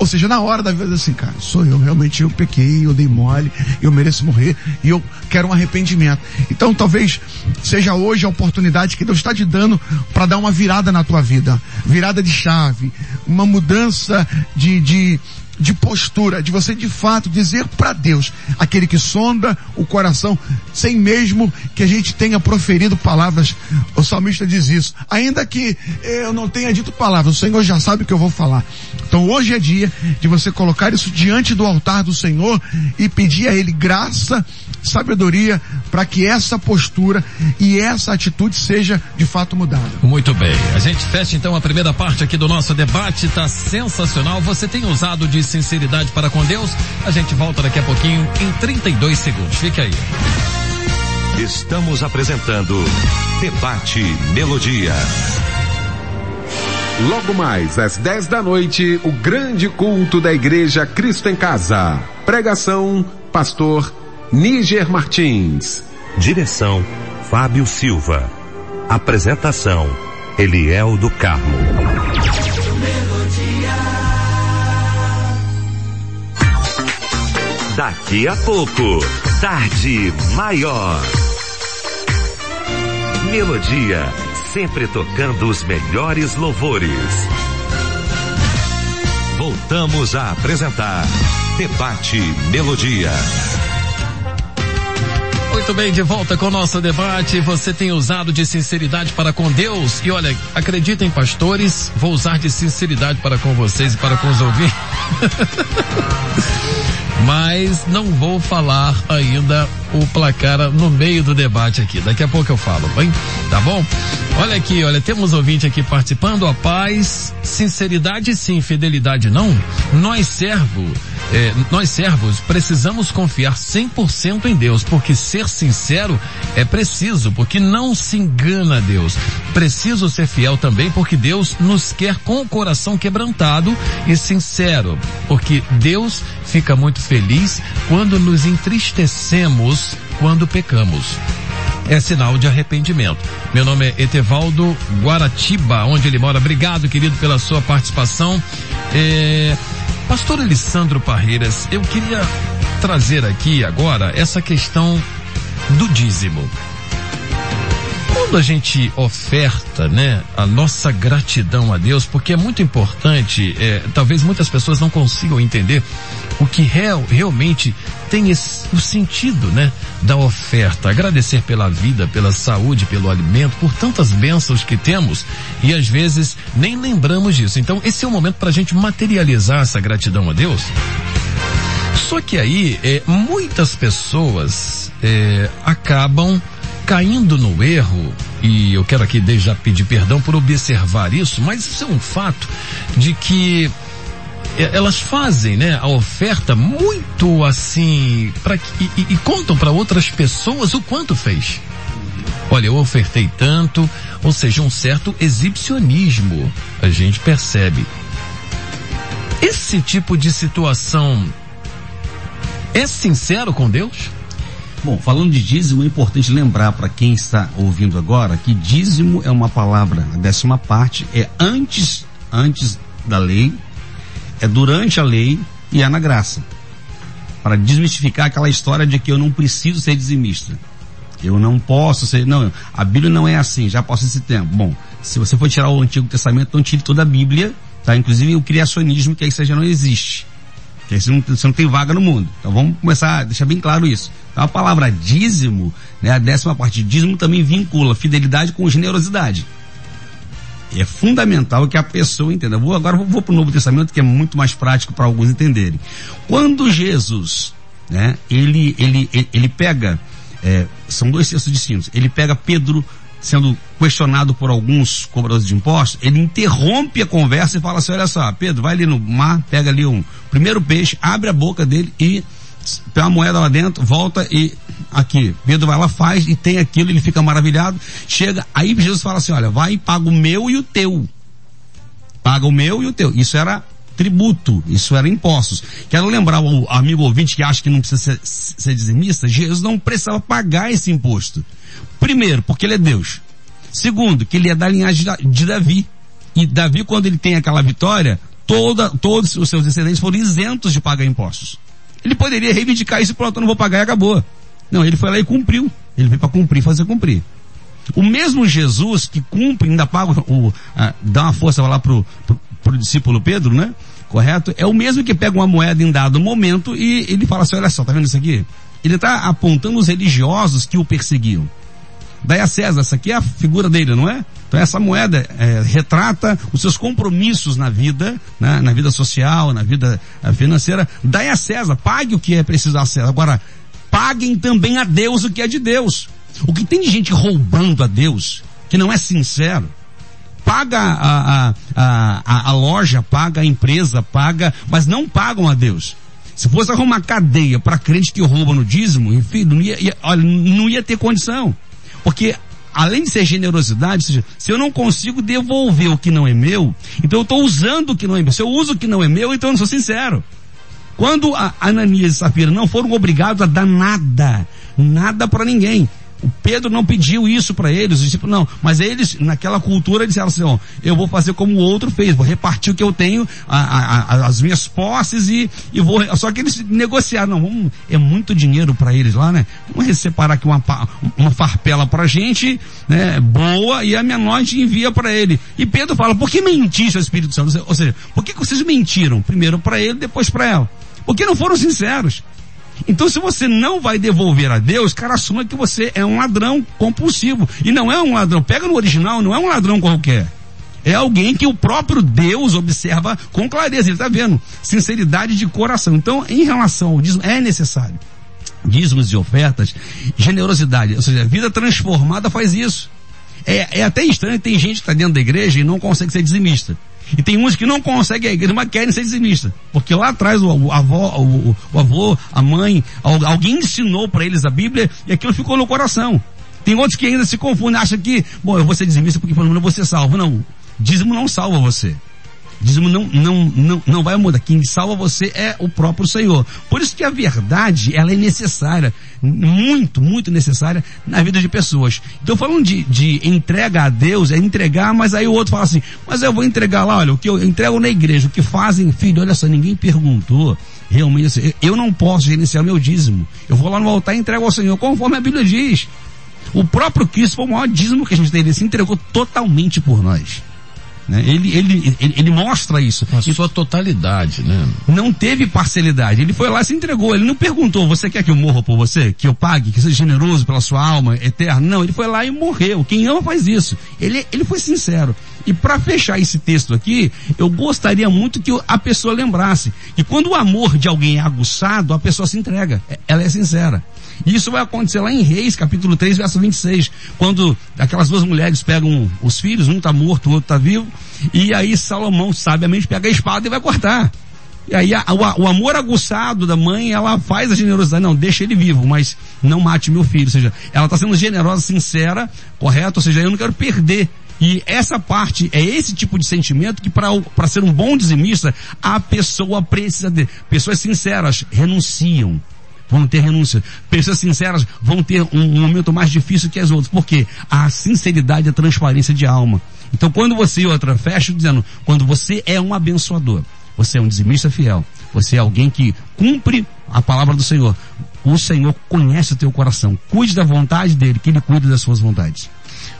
Ou seja, na hora da vida assim, cara, sou eu, realmente eu pequei, eu dei mole, eu mereço morrer e eu quero um arrependimento. Então talvez seja hoje a oportunidade que Deus está te dando para dar uma virada na tua vida. Virada de chave, uma mudança de, de, de postura, de você de fato dizer para Deus, aquele que sonda o coração, sem mesmo que a gente tenha proferido palavras. O salmista diz isso. Ainda que eu não tenha dito palavras, o Senhor já sabe o que eu vou falar. Então hoje é dia de você colocar isso diante do altar do Senhor e pedir a Ele graça sabedoria para que essa postura e essa atitude seja de fato mudada. Muito bem. A gente fecha então a primeira parte aqui do nosso debate, tá sensacional. Você tem usado de sinceridade para com Deus? A gente volta daqui a pouquinho em 32 segundos. Fique aí. Estamos apresentando Debate Melodia. Logo mais às 10 da noite, o grande culto da Igreja Cristo em Casa. Pregação, pastor Níger Martins. Direção Fábio Silva. Apresentação Eliel do Carmo. Daqui a pouco, tarde maior. Melodia, sempre tocando os melhores louvores. Voltamos a apresentar Debate Melodia. Muito bem, de volta com o nosso debate. Você tem usado de sinceridade para com Deus? E olha, acreditem, pastores, vou usar de sinceridade para com vocês e para com os ouvintes. Mas não vou falar ainda o placar no meio do debate aqui. Daqui a pouco eu falo, bem? Tá bom? Olha aqui, olha, temos ouvinte aqui participando. A paz, sinceridade sim, fidelidade não. Nós servo, eh, nós servos precisamos confiar 100% em Deus, porque ser sincero é preciso, porque não se engana Deus. Preciso ser fiel também, porque Deus nos quer com o coração quebrantado e sincero, porque Deus fica muito feliz quando nos entristecemos quando pecamos é sinal de arrependimento. Meu nome é Etevaldo Guaratiba, onde ele mora. Obrigado, querido, pela sua participação. É... Pastor Alessandro Parreiras, eu queria trazer aqui agora essa questão do dízimo. Quando a gente oferta, né, a nossa gratidão a Deus, porque é muito importante, é, talvez muitas pessoas não consigam entender o que real, realmente tem esse, o sentido, né, da oferta. Agradecer pela vida, pela saúde, pelo alimento, por tantas bênçãos que temos e às vezes nem lembramos disso. Então esse é o momento para a gente materializar essa gratidão a Deus. Só que aí, é, muitas pessoas é, acabam caindo no erro, e eu quero aqui desde já pedir perdão por observar isso, mas isso é um fato de que é, elas fazem, né, a oferta muito assim, para e, e, e contam para outras pessoas o quanto fez. Olha, eu ofertei tanto, ou seja, um certo exibicionismo, a gente percebe. Esse tipo de situação é sincero com Deus? Bom, falando de dízimo, é importante lembrar para quem está ouvindo agora que dízimo é uma palavra, a décima parte é antes, antes da lei, é durante a lei e é na graça. Para desmistificar aquela história de que eu não preciso ser dizimista. Eu não posso ser, não, a Bíblia não é assim, já posso esse tempo. Bom, se você for tirar o Antigo Testamento, então tire toda a Bíblia, tá? Inclusive o criacionismo, que aí já não existe. Você não, você não tem vaga no mundo. Então vamos começar a deixar bem claro isso. Então a palavra dízimo, né, a décima parte de dízimo também vincula fidelidade com generosidade. E é fundamental que a pessoa entenda. Vou, agora vou, vou para o Novo Testamento, que é muito mais prático para alguns entenderem. Quando Jesus, né, ele, ele, ele, ele pega, é, são dois textos distintos, ele pega Pedro sendo questionado por alguns cobradores de impostos, ele interrompe a conversa e fala assim, olha só, Pedro, vai ali no mar, pega ali um primeiro peixe, abre a boca dele e tem uma moeda lá dentro, volta e aqui, Pedro vai lá, faz e tem aquilo, ele fica maravilhado, chega, aí Jesus fala assim, olha, vai e paga o meu e o teu. Paga o meu e o teu. Isso era tributo, isso era impostos. Quero lembrar o amigo ouvinte que acha que não precisa ser, ser dizimista, Jesus não precisava pagar esse imposto. Primeiro, porque ele é Deus. Segundo, que ele é da linhagem de Davi. E Davi, quando ele tem aquela vitória, toda, todos os seus descendentes foram isentos de pagar impostos. Ele poderia reivindicar isso e pronto, eu não vou pagar e acabou. Não, ele foi lá e cumpriu. Ele veio para cumprir, fazer cumprir. O mesmo Jesus que cumpre, ainda paga o, a, dá uma força lá pro, pro, pro discípulo Pedro, né? Correto? É o mesmo que pega uma moeda em dado momento e ele fala assim, olha só, tá vendo isso aqui? Ele está apontando os religiosos que o perseguiam. Daí a César, essa aqui é a figura dele, não é? Então essa moeda é, retrata os seus compromissos na vida, né? na vida social, na vida eh, financeira. Daí a César, pague o que é preciso a César. Agora, paguem também a Deus o que é de Deus. O que tem de gente roubando a Deus, que não é sincero, paga a, a, a, a, loja, paga a empresa, paga, mas não pagam a Deus. Se fosse arrumar cadeia para crente que rouba no dízimo, enfim, não ia, ia, olha, não ia ter condição. Porque além de ser generosidade, seja, se eu não consigo devolver o que não é meu, então eu estou usando o que não é meu. Se eu uso o que não é meu, então eu não sou sincero. Quando a Ananias e Safira não foram obrigados a dar nada, nada para ninguém, o Pedro não pediu isso para eles, tipo não, mas eles, naquela cultura, disseram assim, ó, eu vou fazer como o outro fez, vou repartir o que eu tenho, a, a, as minhas posses e, e vou, só que eles negociaram, não, vamos, é muito dinheiro para eles lá, né, vamos separar aqui uma, uma farpela pra gente, né, boa, e a minha noite envia para ele. E Pedro fala, por que mentiste ao Espírito Santo? Ou seja, por que vocês mentiram? Primeiro para ele, depois para ela. Porque não foram sinceros. Então, se você não vai devolver a Deus, cara, assuma que você é um ladrão compulsivo. E não é um ladrão, pega no original, não é um ladrão qualquer. É alguém que o próprio Deus observa com clareza. Ele está vendo. Sinceridade de coração. Então, em relação ao dízimo, é necessário. Dízimos e ofertas, generosidade. Ou seja, a vida transformada faz isso. É, é até estranho, tem gente que está dentro da igreja e não consegue ser dizimista. E tem uns que não conseguem a igreja, mas querem ser dizimistas. Porque lá atrás o, avó, o, o, avô, a mãe, alguém ensinou para eles a Bíblia e aquilo ficou no coração. Tem outros que ainda se confundem, acham que, bom, eu vou ser dizimista porque pelo menos eu vou ser salvo. Não, dízimo não salva você. Dízimo não, não, não, não vai mudar. Quem salva você é o próprio Senhor. Por isso que a verdade, ela é necessária, muito, muito necessária na vida de pessoas. Então falando de, de entrega a Deus, é entregar, mas aí o outro fala assim, mas eu vou entregar lá, olha, o que eu entrego na igreja, o que fazem, filho, olha só, ninguém perguntou. Realmente, assim, eu não posso gerenciar meu dízimo. Eu vou lá no altar e entrego ao Senhor, conforme a Bíblia diz. O próprio Cristo foi o maior dízimo que a gente teve, ele se entregou totalmente por nós. Né? Ele, ele, ele, ele, mostra isso. Sua totalidade, né? Não teve parcialidade. Ele foi lá e se entregou. Ele não perguntou, você quer que eu morra por você? Que eu pague? Que seja generoso pela sua alma eterna? Não, ele foi lá e morreu. Quem ama faz isso. Ele, ele foi sincero. E para fechar esse texto aqui, eu gostaria muito que a pessoa lembrasse que quando o amor de alguém é aguçado, a pessoa se entrega. É, ela é sincera. Isso vai acontecer lá em Reis, capítulo 3, verso 26, quando aquelas duas mulheres pegam os filhos, um está morto, o outro está vivo, e aí Salomão sabiamente pega a espada e vai cortar. E aí a, o, o, amor aguçado da mãe, ela faz a generosidade, não, deixa ele vivo, mas não mate meu filho. Ou seja, ela está sendo generosa, sincera, correto? Ou seja, eu não quero perder. E essa parte, é esse tipo de sentimento que para ser um bom dizimista, a pessoa precisa ter. Pessoas sinceras renunciam vão ter renúncia. Pessoas sinceras vão ter um, momento mais difícil que as outras. Por quê? A sinceridade a transparência de alma. Então quando você, outra, fecha dizendo, quando você é um abençoador, você é um dizimista fiel, você é alguém que cumpre a palavra do Senhor, o Senhor conhece o teu coração. Cuide da vontade dele, que ele cuide das suas vontades.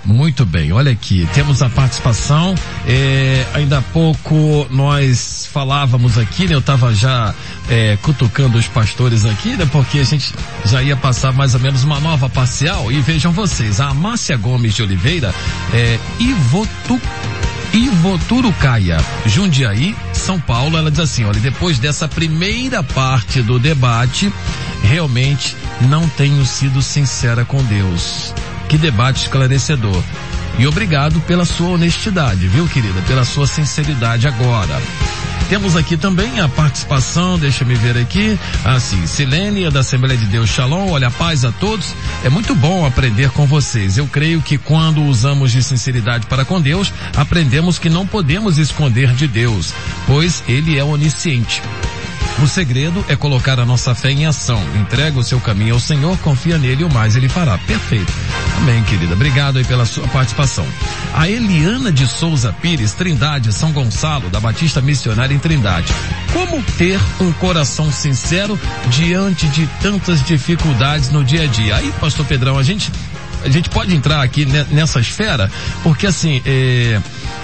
Muito bem, olha aqui, temos a participação. É, ainda há pouco nós falávamos aqui, né? Eu estava já é, cutucando os pastores aqui, né? Porque a gente já ia passar mais ou menos uma nova parcial. E vejam vocês, a Márcia Gomes de Oliveira, é, Ivotu, Ivoturucaia, Jundiaí, São Paulo, ela diz assim, olha, depois dessa primeira parte do debate, realmente não tenho sido sincera com Deus. Que debate esclarecedor. E obrigado pela sua honestidade, viu, querida? Pela sua sinceridade agora. Temos aqui também a participação, deixa me ver aqui, assim, Silene, da Assembleia de Deus Shalom, olha, paz a todos. É muito bom aprender com vocês. Eu creio que quando usamos de sinceridade para com Deus, aprendemos que não podemos esconder de Deus, pois Ele é onisciente. O segredo é colocar a nossa fé em ação. Entrega o seu caminho ao Senhor, confia nele e o mais ele fará. Perfeito. Amém, querida. Obrigado aí pela sua participação. A Eliana de Souza Pires, Trindade, São Gonçalo, da Batista Missionária em Trindade. Como ter um coração sincero diante de tantas dificuldades no dia a dia? Aí, pastor Pedrão, a gente a gente pode entrar aqui nessa esfera, porque assim, é,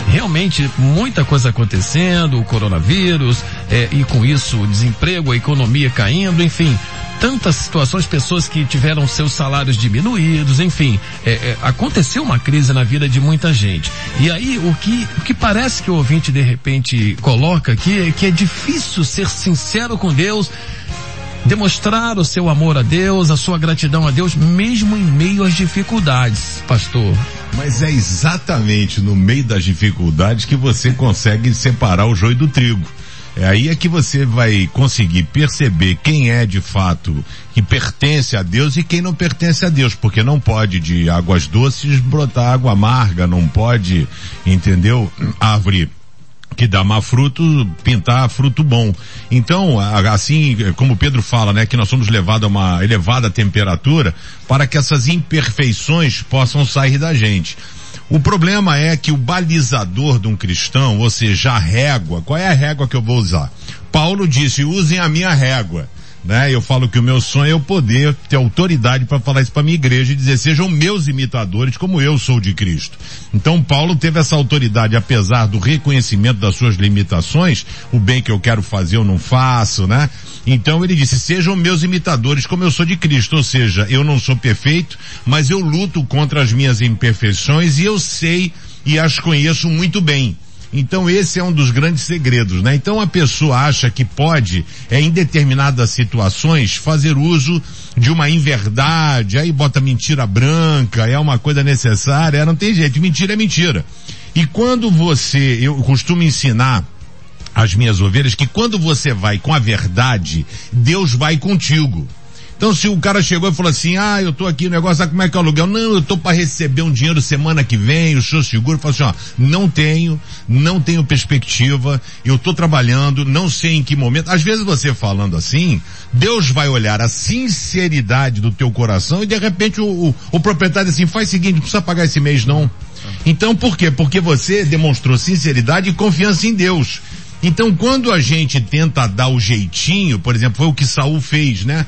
realmente muita coisa acontecendo, o coronavírus, é, e com isso o desemprego, a economia caindo, enfim, tantas situações, pessoas que tiveram seus salários diminuídos, enfim, é, é, aconteceu uma crise na vida de muita gente. E aí o que, o que parece que o ouvinte de repente coloca aqui é que é difícil ser sincero com Deus, demonstrar o seu amor a Deus, a sua gratidão a Deus, mesmo em meio às dificuldades, pastor. Mas é exatamente no meio das dificuldades que você consegue separar o joio do trigo. É aí é que você vai conseguir perceber quem é de fato que pertence a Deus e quem não pertence a Deus, porque não pode de águas doces brotar água amarga, não pode, entendeu? Árvore que dá má fruto, pintar fruto bom. Então, assim como Pedro fala, né, que nós somos levados a uma elevada temperatura para que essas imperfeições possam sair da gente. O problema é que o balizador de um cristão, ou seja, a régua, qual é a régua que eu vou usar? Paulo disse, usem a minha régua né? Eu falo que o meu sonho é eu poder ter autoridade para falar isso para minha igreja e dizer sejam meus imitadores como eu sou de Cristo. Então Paulo teve essa autoridade apesar do reconhecimento das suas limitações, o bem que eu quero fazer eu não faço, né? Então ele disse sejam meus imitadores como eu sou de Cristo, ou seja, eu não sou perfeito, mas eu luto contra as minhas imperfeições e eu sei e as conheço muito bem. Então esse é um dos grandes segredos, né? Então a pessoa acha que pode, é, em determinadas situações, fazer uso de uma inverdade, aí bota mentira branca, é uma coisa necessária, não tem jeito, mentira é mentira. E quando você, eu costumo ensinar as minhas ovelhas que quando você vai com a verdade, Deus vai contigo. Então se o cara chegou e falou assim, ah, eu tô aqui no negócio, sabe como é que é o aluguel? Não, eu tô para receber um dinheiro semana que vem, o senhor seguro, fala assim, ó, não tenho, não tenho perspectiva, eu tô trabalhando, não sei em que momento. Às vezes você falando assim, Deus vai olhar a sinceridade do teu coração e de repente o, o, o proprietário assim, faz o seguinte, não precisa pagar esse mês não. Então por quê? Porque você demonstrou sinceridade e confiança em Deus. Então quando a gente tenta dar o jeitinho, por exemplo, foi o que Saul fez, né?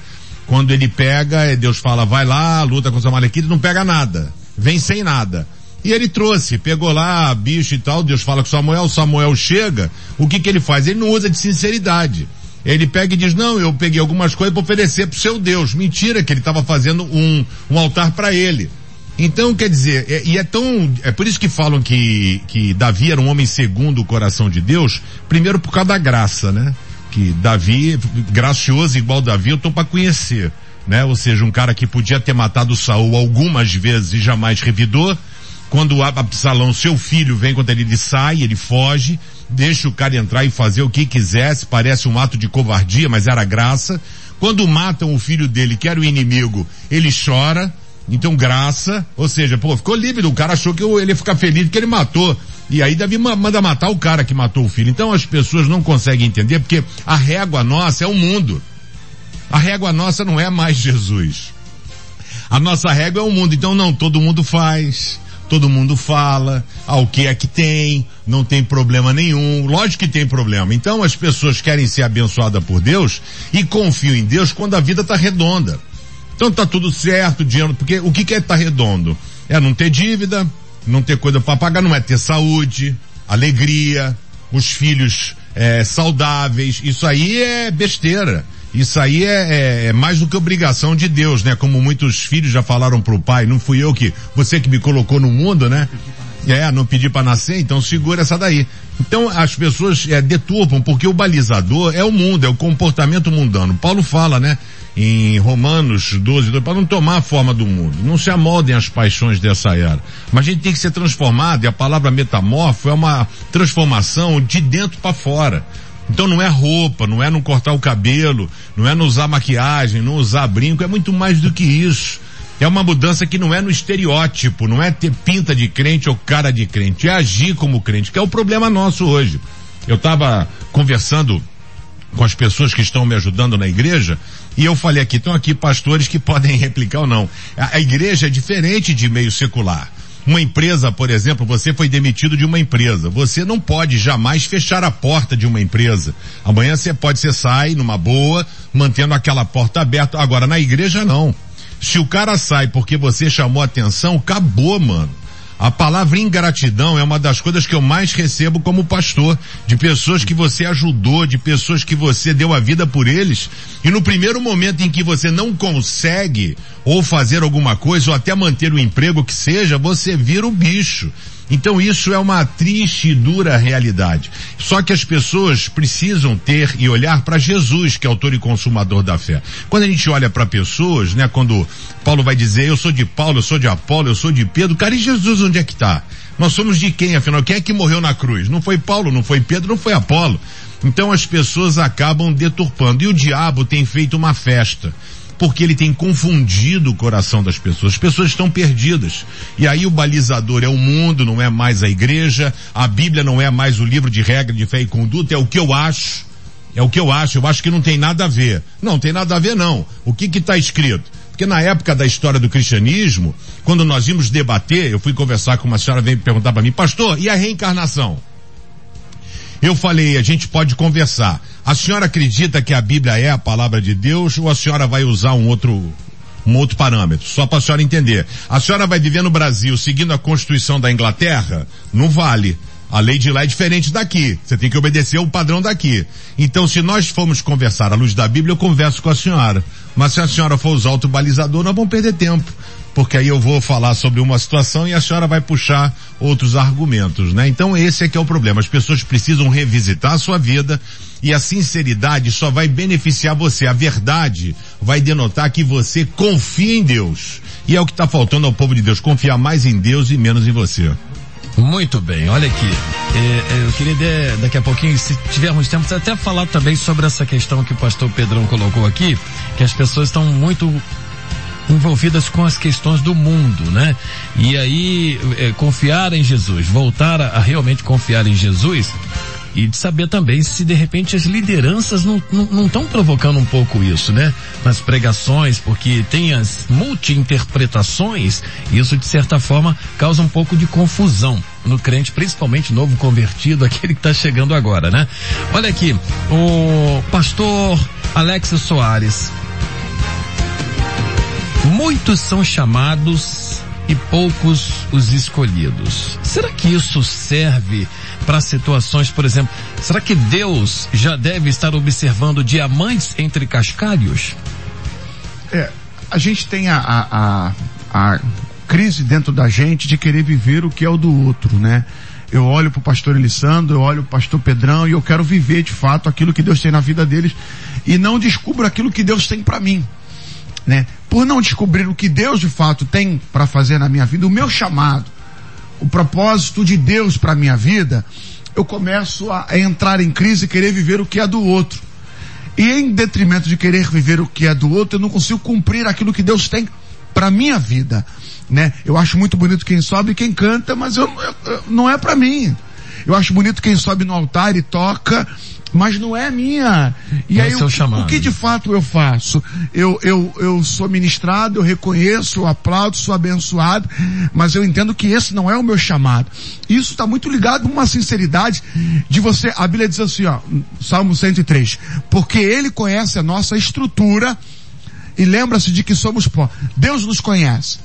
Quando ele pega, Deus fala, vai lá, luta com os amalequitas, não pega nada. Vem sem nada. E ele trouxe, pegou lá bicho e tal, Deus fala com Samuel, Samuel chega, o que que ele faz? Ele não usa de sinceridade. Ele pega e diz, não, eu peguei algumas coisas para oferecer pro seu Deus. Mentira, que ele estava fazendo um, um altar para ele. Então, quer dizer, é, e é tão, é por isso que falam que, que Davi era um homem segundo o coração de Deus, primeiro por causa da graça, né? Que Davi, gracioso igual Davi, eu tô para conhecer, né? Ou seja, um cara que podia ter matado Saul algumas vezes e jamais revidou, quando Absalão, seu filho, vem contra ele, sai, ele foge, deixa o cara entrar e fazer o que quisesse, parece um ato de covardia, mas era graça. Quando matam o filho dele, que era o inimigo, ele chora, então graça, ou seja, pô, ficou lívido, o cara achou que ele ia ficar feliz porque ele matou. E aí Davi manda matar o cara que matou o filho. Então as pessoas não conseguem entender porque a régua nossa é o mundo. A régua nossa não é mais Jesus. A nossa régua é o mundo, então não todo mundo faz todo mundo fala, ah, o que é que tem, não tem problema nenhum, lógico que tem problema. Então as pessoas querem ser abençoadas por Deus e confiam em Deus quando a vida está redonda. Então tá tudo certo, dinheiro, porque o que, que é tá redondo? É não ter dívida, não ter coisa para pagar, não é ter saúde, alegria, os filhos é, saudáveis, isso aí é besteira. Isso aí é, é, é, mais do que obrigação de Deus, né? Como muitos filhos já falaram pro pai, não fui eu que, você que me colocou no mundo, né? É, não pedi para nascer, então segura essa daí. Então as pessoas é, deturpam, porque o balizador é o mundo, é o comportamento mundano. Paulo fala, né? Em Romanos 12, 12 para não tomar a forma do mundo. Não se amoldem as paixões dessa era. Mas a gente tem que ser transformado, e a palavra metamorfo é uma transformação de dentro para fora. Então não é roupa, não é não cortar o cabelo, não é não usar maquiagem, não usar brinco, é muito mais do que isso. É uma mudança que não é no estereótipo, não é ter pinta de crente ou cara de crente, é agir como crente, que é o problema nosso hoje. Eu estava conversando com as pessoas que estão me ajudando na igreja, e eu falei aqui, estão aqui pastores que podem replicar ou não. A, a igreja é diferente de meio secular. Uma empresa, por exemplo, você foi demitido de uma empresa. Você não pode jamais fechar a porta de uma empresa. Amanhã você pode, você sai numa boa, mantendo aquela porta aberta. Agora, na igreja não. Se o cara sai porque você chamou atenção, acabou, mano. A palavra ingratidão é uma das coisas que eu mais recebo como pastor, de pessoas que você ajudou, de pessoas que você deu a vida por eles, e no primeiro momento em que você não consegue ou fazer alguma coisa ou até manter o emprego que seja, você vira o bicho. Então isso é uma triste e dura realidade. Só que as pessoas precisam ter e olhar para Jesus, que é autor e consumador da fé. Quando a gente olha para pessoas, né, quando Paulo vai dizer, eu sou de Paulo, eu sou de Apolo, eu sou de Pedro, cara, e Jesus onde é que está? Nós somos de quem, afinal? Quem é que morreu na cruz? Não foi Paulo, não foi Pedro, não foi Apolo. Então as pessoas acabam deturpando. E o diabo tem feito uma festa porque ele tem confundido o coração das pessoas. As pessoas estão perdidas. E aí o balizador é o mundo, não é mais a igreja, a Bíblia não é mais o livro de regra de fé e conduta, é o que eu acho. É o que eu acho, eu acho que não tem nada a ver. Não, tem nada a ver não. O que que está escrito? Porque na época da história do cristianismo, quando nós íamos debater, eu fui conversar com uma senhora, veio perguntar para mim, pastor, e a reencarnação? Eu falei, a gente pode conversar. A senhora acredita que a Bíblia é a palavra de Deus ou a senhora vai usar um outro um outro parâmetro, só para a senhora entender. A senhora vai viver no Brasil seguindo a Constituição da Inglaterra? Não vale. A lei de lá é diferente daqui. Você tem que obedecer o padrão daqui. Então, se nós formos conversar à luz da Bíblia, eu converso com a senhora. Mas se a senhora for usar outro balizador, nós vamos perder tempo porque aí eu vou falar sobre uma situação e a senhora vai puxar outros argumentos, né? Então esse é que é o problema. As pessoas precisam revisitar a sua vida e a sinceridade só vai beneficiar você. A verdade vai denotar que você confia em Deus. E é o que está faltando ao povo de Deus, confiar mais em Deus e menos em você. Muito bem, olha aqui. É, é, eu queria daqui a pouquinho, se tivermos tempo, até falar também sobre essa questão que o pastor Pedrão colocou aqui, que as pessoas estão muito envolvidas com as questões do mundo, né? E aí, é, confiar em Jesus, voltar a, a, realmente confiar em Jesus e de saber também se de repente as lideranças não estão provocando um pouco isso, né? Nas pregações, porque tem as multi-interpretações, isso de certa forma causa um pouco de confusão no crente, principalmente novo convertido, aquele que está chegando agora, né? Olha aqui, o pastor Alex Soares, Muitos são chamados e poucos os escolhidos. Será que isso serve para situações, por exemplo, será que Deus já deve estar observando diamantes entre cascalhos? É, a gente tem a, a, a, a crise dentro da gente de querer viver o que é o do outro, né? Eu olho para o pastor Elissandro, eu olho para o pastor Pedrão e eu quero viver de fato aquilo que Deus tem na vida deles e não descubro aquilo que Deus tem para mim, né? Por não descobrir o que Deus de fato tem para fazer na minha vida, o meu chamado, o propósito de Deus para minha vida, eu começo a entrar em crise e querer viver o que é do outro. E em detrimento de querer viver o que é do outro, eu não consigo cumprir aquilo que Deus tem para minha vida né? Eu acho muito bonito quem sobe e quem canta, mas eu, eu, eu não é para mim. Eu acho bonito quem sobe no altar e toca, mas não é minha. E é aí, o, o, que de fato eu faço? Eu, eu, eu sou ministrado, eu reconheço, eu aplaudo, sou abençoado, mas eu entendo que esse não é o meu chamado. Isso está muito ligado a uma sinceridade de você, a Bíblia diz assim, ó, Salmo 103, porque ele conhece a nossa estrutura e lembra-se de que somos pó. Deus nos conhece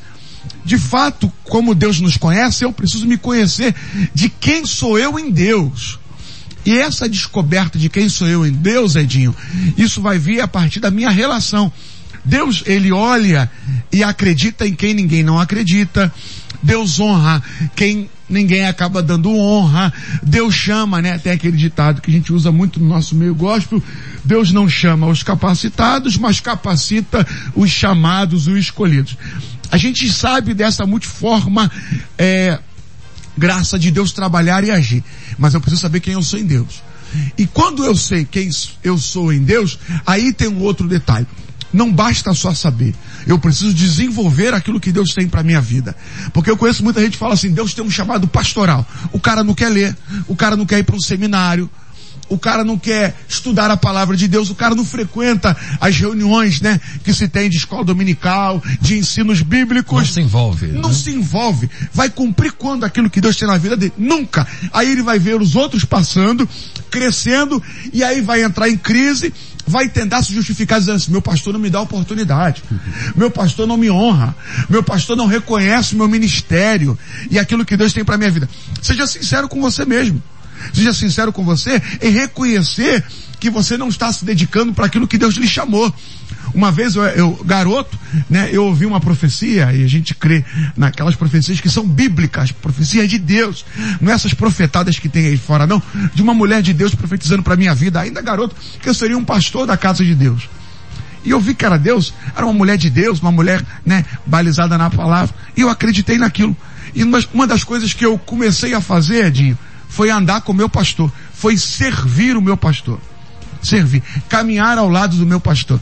de fato, como Deus nos conhece, eu preciso me conhecer de quem sou eu em Deus. E essa descoberta de quem sou eu em Deus, Edinho, isso vai vir a partir da minha relação. Deus, ele olha e acredita em quem ninguém não acredita. Deus honra quem ninguém acaba dando honra. Deus chama, né? Tem aquele ditado que a gente usa muito no nosso meio gospel. Deus não chama os capacitados, mas capacita os chamados, os escolhidos. A gente sabe dessa multiforma é, graça de Deus trabalhar e agir. Mas eu preciso saber quem eu sou em Deus. E quando eu sei quem eu sou em Deus, aí tem um outro detalhe. Não basta só saber. Eu preciso desenvolver aquilo que Deus tem para minha vida. Porque eu conheço muita gente que fala assim, Deus tem um chamado pastoral. O cara não quer ler, o cara não quer ir para um seminário, o cara não quer estudar a palavra de Deus, o cara não frequenta as reuniões, né, que se tem de escola dominical, de ensinos bíblicos. Não se envolve. Não né? se envolve. Vai cumprir quando aquilo que Deus tem na vida dele? Nunca. Aí ele vai ver os outros passando, crescendo, e aí vai entrar em crise, vai tentar se justificar dizendo assim, meu pastor não me dá oportunidade, meu pastor não me honra, meu pastor não reconhece o meu ministério e aquilo que Deus tem para minha vida. Seja sincero com você mesmo. Seja sincero com você e reconhecer que você não está se dedicando para aquilo que Deus lhe chamou. Uma vez eu, eu, garoto, né, eu ouvi uma profecia e a gente crê naquelas profecias que são bíblicas, profecias de Deus, não é essas profetadas que tem aí fora não, de uma mulher de Deus profetizando para minha vida, ainda garoto, que eu seria um pastor da casa de Deus. E eu vi que era Deus, era uma mulher de Deus, uma mulher, né, balizada na palavra, e eu acreditei naquilo. E uma das coisas que eu comecei a fazer, Edinho, foi andar com o meu pastor, foi servir o meu pastor. Servir, caminhar ao lado do meu pastor.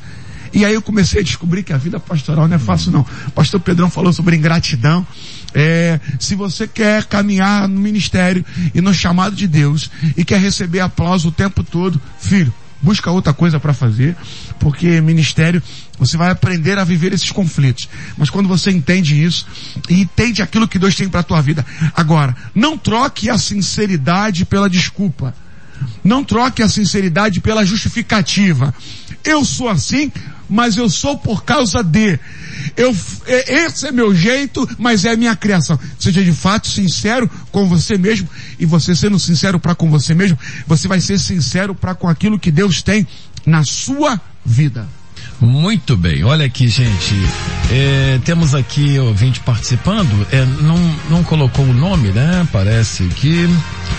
E aí eu comecei a descobrir que a vida pastoral não é fácil não. O pastor Pedrão falou sobre ingratidão. É, se você quer caminhar no ministério e no chamado de Deus e quer receber aplauso o tempo todo, filho, busca outra coisa para fazer, porque ministério você vai aprender a viver esses conflitos. Mas quando você entende isso e entende aquilo que Deus tem para tua vida, agora, não troque a sinceridade pela desculpa. Não troque a sinceridade pela justificativa. Eu sou assim, mas eu sou por causa de. Eu, esse é meu jeito, mas é a minha criação. Seja de fato sincero com você mesmo, e você sendo sincero para com você mesmo, você vai ser sincero para com aquilo que Deus tem na sua vida. Muito bem, olha aqui, gente. É, temos aqui ouvinte participando. É, não, não colocou o nome, né? Parece que.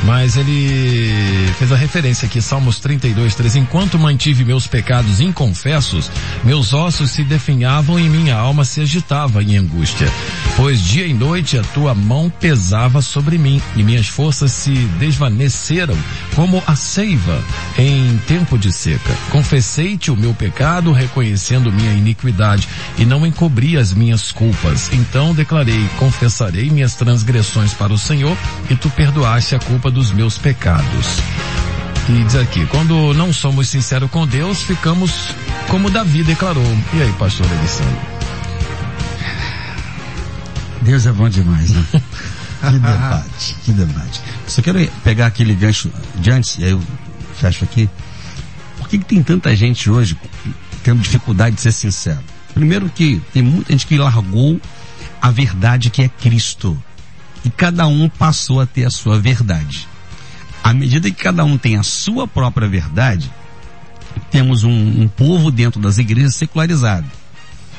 Mas ele fez a referência aqui, Salmos 32, 3. Enquanto mantive meus pecados inconfessos, meus ossos se definhavam e minha alma se agitava em angústia. Pois dia e noite a tua mão pesava sobre mim e minhas forças se desvaneceram como a seiva em tempo de seca. Confessei-te o meu pecado, reconhecendo minha iniquidade e não encobri as minhas culpas. Então declarei, confessarei minhas transgressões para o Senhor e tu perdoaste a culpa dos meus pecados. E diz aqui, quando não somos sinceros com Deus, ficamos como Davi declarou. E aí, pastor Alessandro? Deus é bom demais, né? que debate, que debate. Só quero pegar aquele gancho de antes, e aí eu fecho aqui. Por que, que tem tanta gente hoje tendo dificuldade de ser sincero? Primeiro que tem muita gente que largou a verdade que é Cristo. E cada um passou a ter a sua verdade. À medida que cada um tem a sua própria verdade, temos um, um povo dentro das igrejas secularizado.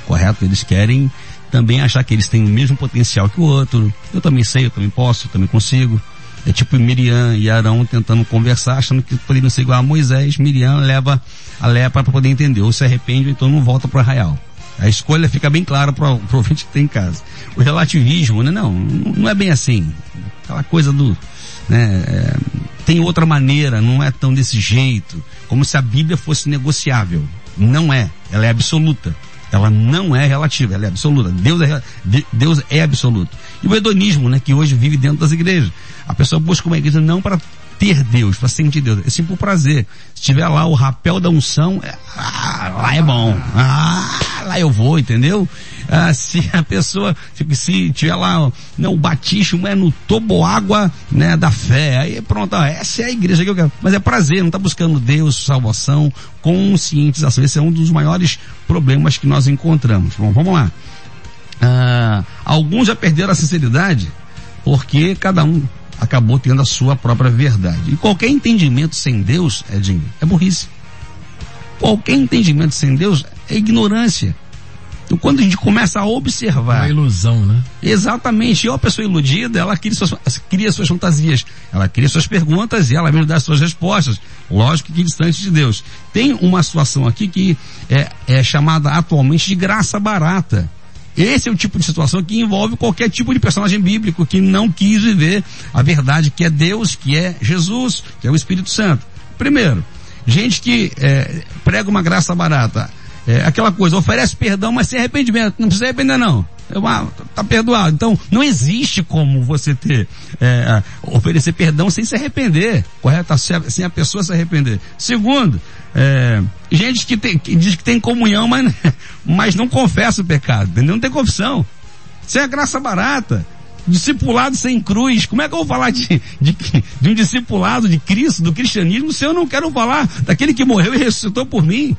Correto? Eles querem também achar que eles têm o mesmo potencial que o outro. Eu também sei, eu também posso, eu também consigo. É tipo Miriam e Arão tentando conversar, achando que poderiam ser igual a Moisés. Miriam leva a lepra para poder entender. Ou se arrepende, ou então não volta para o arraial. A escolha fica bem clara para o ouvinte que tem em casa. O relativismo, né? Não, não é bem assim. Aquela coisa do, né? É, tem outra maneira, não é tão desse jeito. Como se a Bíblia fosse negociável. Não é. Ela é absoluta. Ela não é relativa, ela é absoluta. Deus é, Deus é absoluto. E o hedonismo, né, que hoje vive dentro das igrejas. A pessoa busca uma igreja não para ter Deus, para sentir Deus, é sim por prazer. Se tiver lá o rapel da unção, é, ah, lá é bom. Ah, lá eu vou, entendeu? Ah, se a pessoa, se, se tiver lá não, o batismo é no toboágua né, da fé, aí pronto, ah, essa é a igreja que eu quero. Mas é prazer, não está buscando Deus, salvação, conscientização. Esse é um dos maiores problemas que nós encontramos. Bom, vamos lá. Ah, alguns já perderam a sinceridade porque cada um acabou tendo a sua própria verdade. E qualquer entendimento sem Deus, Edinho, é burrice. Qualquer entendimento sem Deus é ignorância. Então quando a gente começa a observar. Uma ilusão, né? Exatamente. E uma pessoa iludida, ela cria suas, cria suas fantasias. Ela cria suas perguntas e ela mesmo dá suas respostas. Lógico que distante de Deus. Tem uma situação aqui que é, é chamada atualmente de graça barata. Esse é o tipo de situação que envolve qualquer tipo de personagem bíblico que não quis viver a verdade que é Deus, que é Jesus, que é o Espírito Santo. Primeiro, gente que é, prega uma graça barata. É, aquela coisa, oferece perdão, mas sem arrependimento. Não precisa arrepender não. Está perdoado. Então, não existe como você ter, é, oferecer perdão sem se arrepender, correto? Sem a pessoa se arrepender. Segundo, é, gente que, tem, que diz que tem comunhão, mas, mas não confessa o pecado, entendeu? Não tem confissão. Isso é graça barata. Discipulado sem cruz. Como é que eu vou falar de, de, de um discipulado de Cristo, do cristianismo, se eu não quero falar daquele que morreu e ressuscitou por mim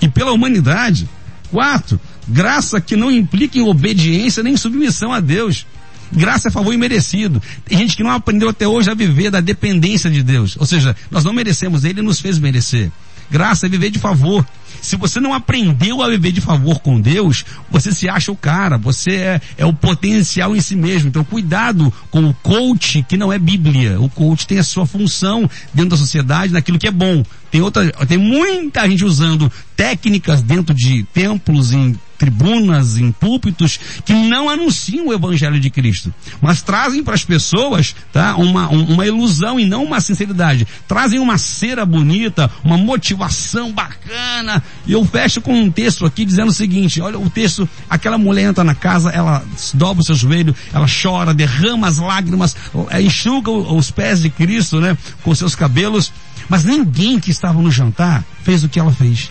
e pela humanidade? Quarto, graça que não implica em obediência nem submissão a Deus. Graça é favor imerecido. Tem gente que não aprendeu até hoje a viver da dependência de Deus. Ou seja, nós não merecemos, Ele nos fez merecer. Graça é viver de favor. Se você não aprendeu a viver de favor com Deus, você se acha o cara, você é, é o potencial em si mesmo. Então cuidado com o coach que não é Bíblia. O coach tem a sua função dentro da sociedade, naquilo que é bom. Tem outra, tem muita gente usando técnicas dentro de templos, em tribunas, em púlpitos, que não anunciam o Evangelho de Cristo, mas trazem para as pessoas, tá, uma, uma ilusão e não uma sinceridade. Trazem uma cera bonita, uma motivação bacana. E eu fecho com um texto aqui dizendo o seguinte, olha o texto, aquela mulher entra na casa, ela dobra o seu joelho, ela chora, derrama as lágrimas, é, enxuga os pés de Cristo, né, com seus cabelos, mas ninguém que estava no jantar fez o que ela fez.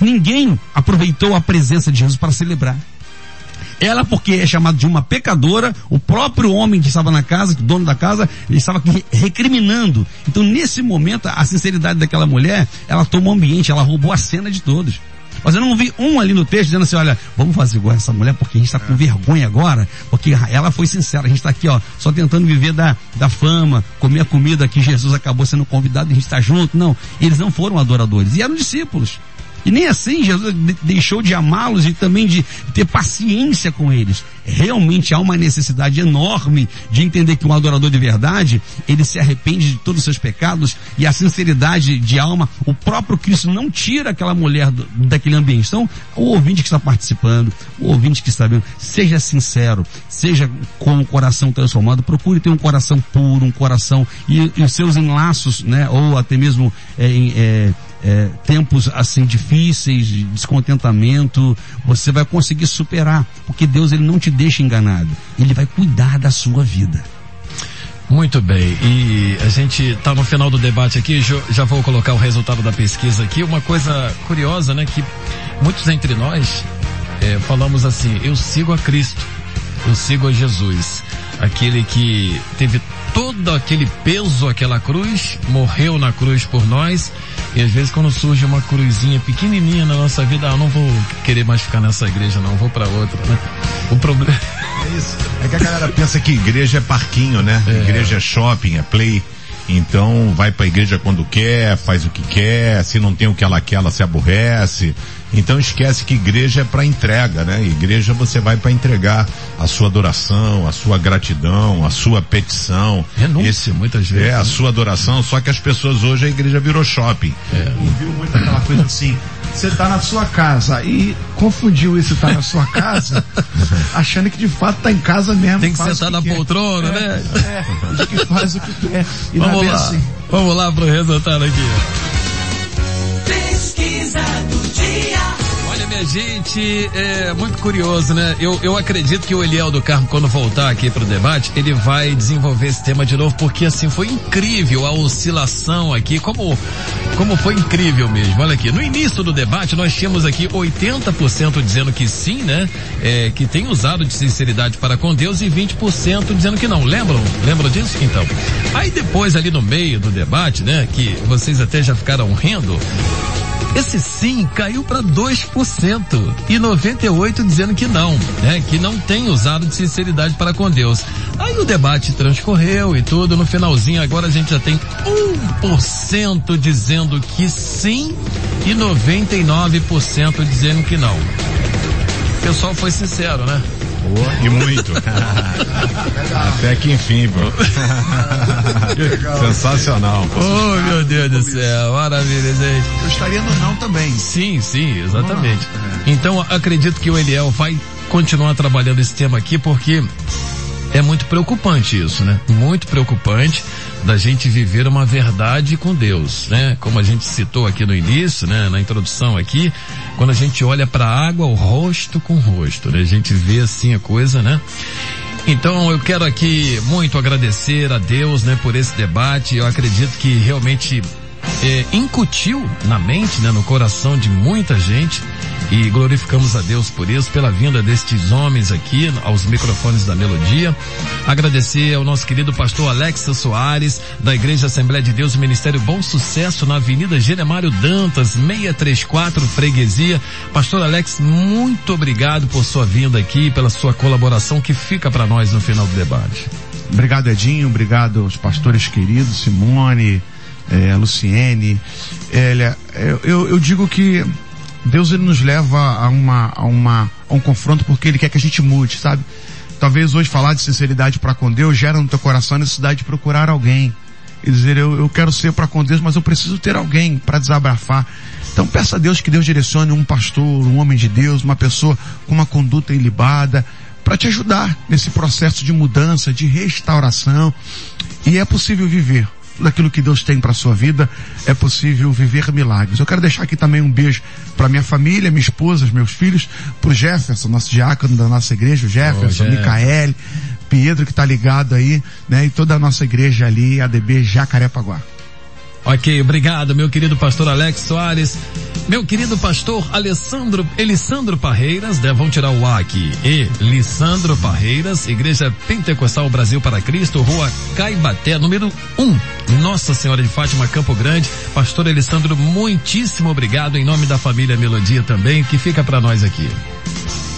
Ninguém aproveitou a presença de Jesus para celebrar. Ela, porque é chamada de uma pecadora, o próprio homem que estava na casa, o dono da casa, ele estava recriminando. Então, nesse momento, a sinceridade daquela mulher, ela tomou o ambiente, ela roubou a cena de todos. Mas eu não vi um ali no texto dizendo assim, olha, vamos fazer igual essa mulher porque a gente está com vergonha agora, porque ela foi sincera, a gente está aqui, ó, só tentando viver da, da fama, comer a comida que Jesus acabou sendo convidado e a gente está junto. Não, eles não foram adoradores, e eram discípulos. E nem assim Jesus deixou de amá-los e também de ter paciência com eles. Realmente há uma necessidade enorme de entender que um adorador de verdade, ele se arrepende de todos os seus pecados e a sinceridade de alma, o próprio Cristo não tira aquela mulher do, daquele ambiente. Então, o ouvinte que está participando, o ouvinte que está vendo, seja sincero, seja com o coração transformado, procure ter um coração puro, um coração e, os seus enlaços, né, ou até mesmo é, é, é, tempos assim difíceis, de descontentamento, você vai conseguir superar, porque Deus ele não te deixa enganado, ele vai cuidar da sua vida. Muito bem, e a gente está no final do debate aqui, já vou colocar o resultado da pesquisa aqui. Uma coisa curiosa, né, que muitos entre nós é, falamos assim: eu sigo a Cristo. Eu sigo a Jesus, aquele que teve todo aquele peso, aquela cruz, morreu na cruz por nós. E às vezes quando surge uma cruzinha pequenininha na nossa vida, ah, eu não vou querer mais ficar nessa igreja, não, vou para outra, né? O problema É isso. É que a galera pensa que igreja é parquinho, né? Igreja é shopping, é play. Então vai pra igreja quando quer, faz o que quer, se não tem o que ela quer, ela se aborrece. Então esquece que igreja é para entrega, né? Igreja você vai para entregar a sua adoração, a sua gratidão, a sua petição. renúncia, muitas vezes. É, a né? sua adoração, só que as pessoas hoje a igreja virou shopping. Ouviu muito aquela coisa assim, você tá na sua casa e confundiu isso tá na sua casa, achando que de fato tá em casa mesmo. Tem que sentar na quer. poltrona, É, né? É, de que faz o que quer. E é Vamos lá. assim. Vamos lá pro resultado aqui. Pesquisa minha gente, é muito curioso, né? Eu, eu acredito que o Eliel do Carmo, quando voltar aqui pro debate, ele vai desenvolver esse tema de novo, porque assim, foi incrível a oscilação aqui, como, como foi incrível mesmo. Olha aqui, no início do debate, nós tínhamos aqui 80% dizendo que sim, né? É, que tem usado de sinceridade para com Deus e 20% dizendo que não. Lembram? Lembram disso? Então. Aí depois, ali no meio do debate, né? Que vocês até já ficaram rindo, esse sim caiu para 2% e 98 dizendo que não, né? Que não tem usado de sinceridade para com Deus. Aí o debate transcorreu e tudo, no finalzinho agora a gente já tem 1% dizendo que sim e 99% dizendo que não. O pessoal foi sincero, né? E muito. Até que enfim, pô. Sensacional. Oh, meu Deus do céu, maravilha, gente. Eu estaria no não também. Sim, sim, exatamente. Então acredito que o Eliel vai continuar trabalhando esse tema aqui porque é muito preocupante isso, né? Muito preocupante da gente viver uma verdade com Deus, né? Como a gente citou aqui no início, né? Na introdução aqui, quando a gente olha para a água, o rosto com rosto, né? A gente vê assim a coisa, né? Então eu quero aqui muito agradecer a Deus, né, por esse debate. Eu acredito que realmente é, incutiu na mente, né, no coração de muita gente e glorificamos a Deus por isso, pela vinda destes homens aqui aos microfones da Melodia. Agradecer ao nosso querido pastor Alexa Soares, da Igreja Assembleia de Deus, Ministério Bom Sucesso, na Avenida Geremário Dantas, 634 Freguesia. Pastor Alex, muito obrigado por sua vinda aqui, pela sua colaboração que fica para nós no final do debate. Obrigado, Edinho. Obrigado aos pastores queridos, Simone, eh, Luciene. Elia, eu, eu, eu digo que Deus ele nos leva a uma, a uma, a um confronto porque ele quer que a gente mude, sabe? Talvez hoje falar de sinceridade para com Deus gera no teu coração a necessidade de procurar alguém. E dizer, eu, eu quero ser para com Deus, mas eu preciso ter alguém para desabafar. Então peça a Deus que Deus direcione um pastor, um homem de Deus, uma pessoa com uma conduta ilibada, para te ajudar nesse processo de mudança, de restauração. E é possível viver tudo aquilo que Deus tem para sua vida, é possível viver milagres. Eu quero deixar aqui também um beijo para minha família, minha esposa, os meus filhos, pro Jefferson, nosso diácono da nossa igreja, o Jefferson, Oh, Jeff. Micaele, Pedro que tá ligado aí, né, e toda a nossa igreja ali, ADB Jacarepaguá. Ok, obrigado, meu querido pastor Alex Soares. Meu querido pastor Alessandro, Elisandro Parreiras, né, vamos tirar o A aqui. Elisandro Parreiras, Igreja Pentecostal Brasil para Cristo, Rua Caibaté, número 1, Nossa Senhora de Fátima, Campo Grande. Pastor Elisandro, muitíssimo obrigado em nome da família Melodia também, que fica para nós aqui.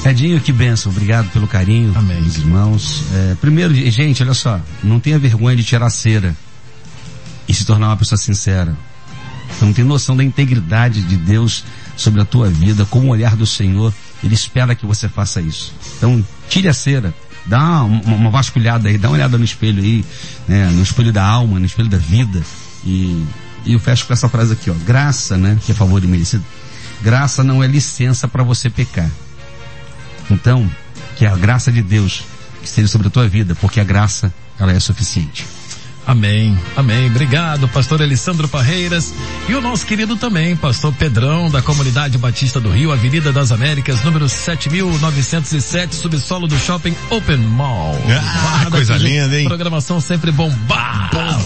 Edinho, que benção. Obrigado pelo carinho Amém. dos irmãos. É, primeiro, gente, olha só. Não tenha vergonha de tirar cera e se tornar uma pessoa sincera. Não tem noção da integridade de Deus sobre a tua vida, com o olhar do Senhor. Ele espera que você faça isso. Então, tire a cera. Dá uma, uma vasculhada aí, dá uma olhada no espelho aí, né? No espelho da alma, no espelho da vida. E, e eu fecho com essa frase aqui, ó. Graça, né? Que é favor de merecido. Graça não é licença para você pecar. Então, que a graça de Deus esteja sobre a tua vida, porque a graça, ela é suficiente. Amém, amém. Obrigado, pastor Elisandro Parreiras. E o nosso querido também, pastor Pedrão, da Comunidade Batista do Rio, Avenida das Américas, número 7907, subsolo do Shopping Open Mall. Ah, coisa linda, hein? Programação sempre bombada.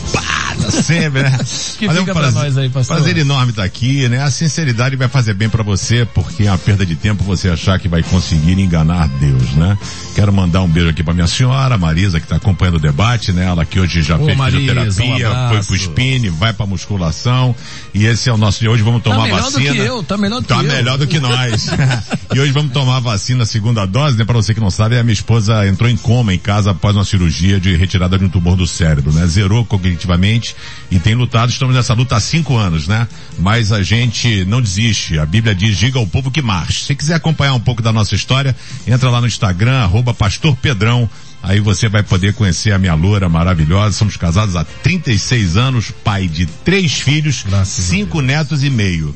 Sempre, né? Que Mas é um fica pra prazer, nós aí, pastor. prazer enorme estar aqui, né? A sinceridade vai fazer bem pra você, porque é uma perda de tempo você achar que vai conseguir enganar Deus, né? Quero mandar um beijo aqui pra minha senhora, Marisa, que está acompanhando o debate, né? Ela que hoje já Ô, fez Marisa, fisioterapia, um foi pro spin, vai pra musculação, e esse é o nosso de hoje, vamos Tá tomar melhor vacina. do que eu, tá melhor do Tá que eu. melhor do que nós. e hoje vamos tomar a vacina, segunda dose, né? Pra você que não sabe, a minha esposa entrou em coma em casa após uma cirurgia de retirada de um tumor do cérebro, né? Zerou cognitivamente e tem lutado, estamos nessa luta há cinco anos, né? Mas a gente não desiste. A Bíblia diz, diga ao povo que marche. Se quiser acompanhar um pouco da nossa história, entra lá no Instagram, arroba Pastor Pedrão. Aí você vai poder conhecer a minha loura maravilhosa. Somos casados há 36 anos, pai de três filhos, Graças cinco netos e meio.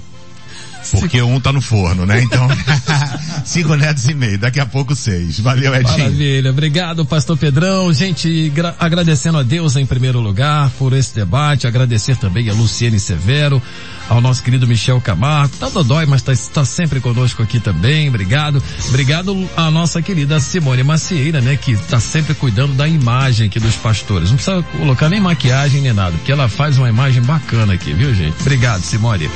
Porque um tá no forno, né? Então, cinco netos e meio, daqui a pouco seis. Valeu, Edinho. Maravilha, obrigado pastor Pedrão, gente, gra- agradecendo a Deus em primeiro lugar por esse debate, agradecer também a Luciene Severo, ao nosso querido Michel Camargo, tá dodói, mas está sempre conosco aqui também, obrigado, obrigado à nossa querida Simone Macieira, né, que está sempre cuidando da imagem aqui dos pastores, não precisa colocar nem maquiagem nem nada, porque ela faz uma imagem bacana aqui, viu gente? Obrigado Simone.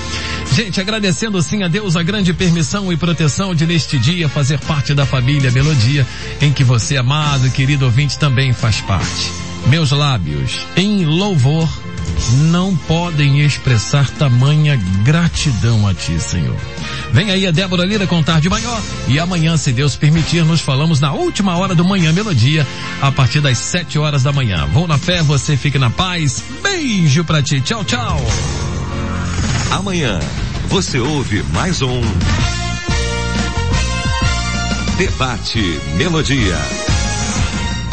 Gente, agradecendo sim a Deus a grande permissão e proteção de neste dia fazer parte da família Melodia, em que você, amado, querido ouvinte, também faz parte. Meus lábios, em louvor, não podem expressar tamanha gratidão a Ti, Senhor. Vem aí a Débora Lira contar de maior e amanhã, se Deus permitir, nos falamos na última hora do Manhã Melodia, a partir das sete horas da manhã. Vou na fé, você fique na paz. Beijo pra ti. Tchau, tchau. Amanhã você ouve mais um Debate Melodia.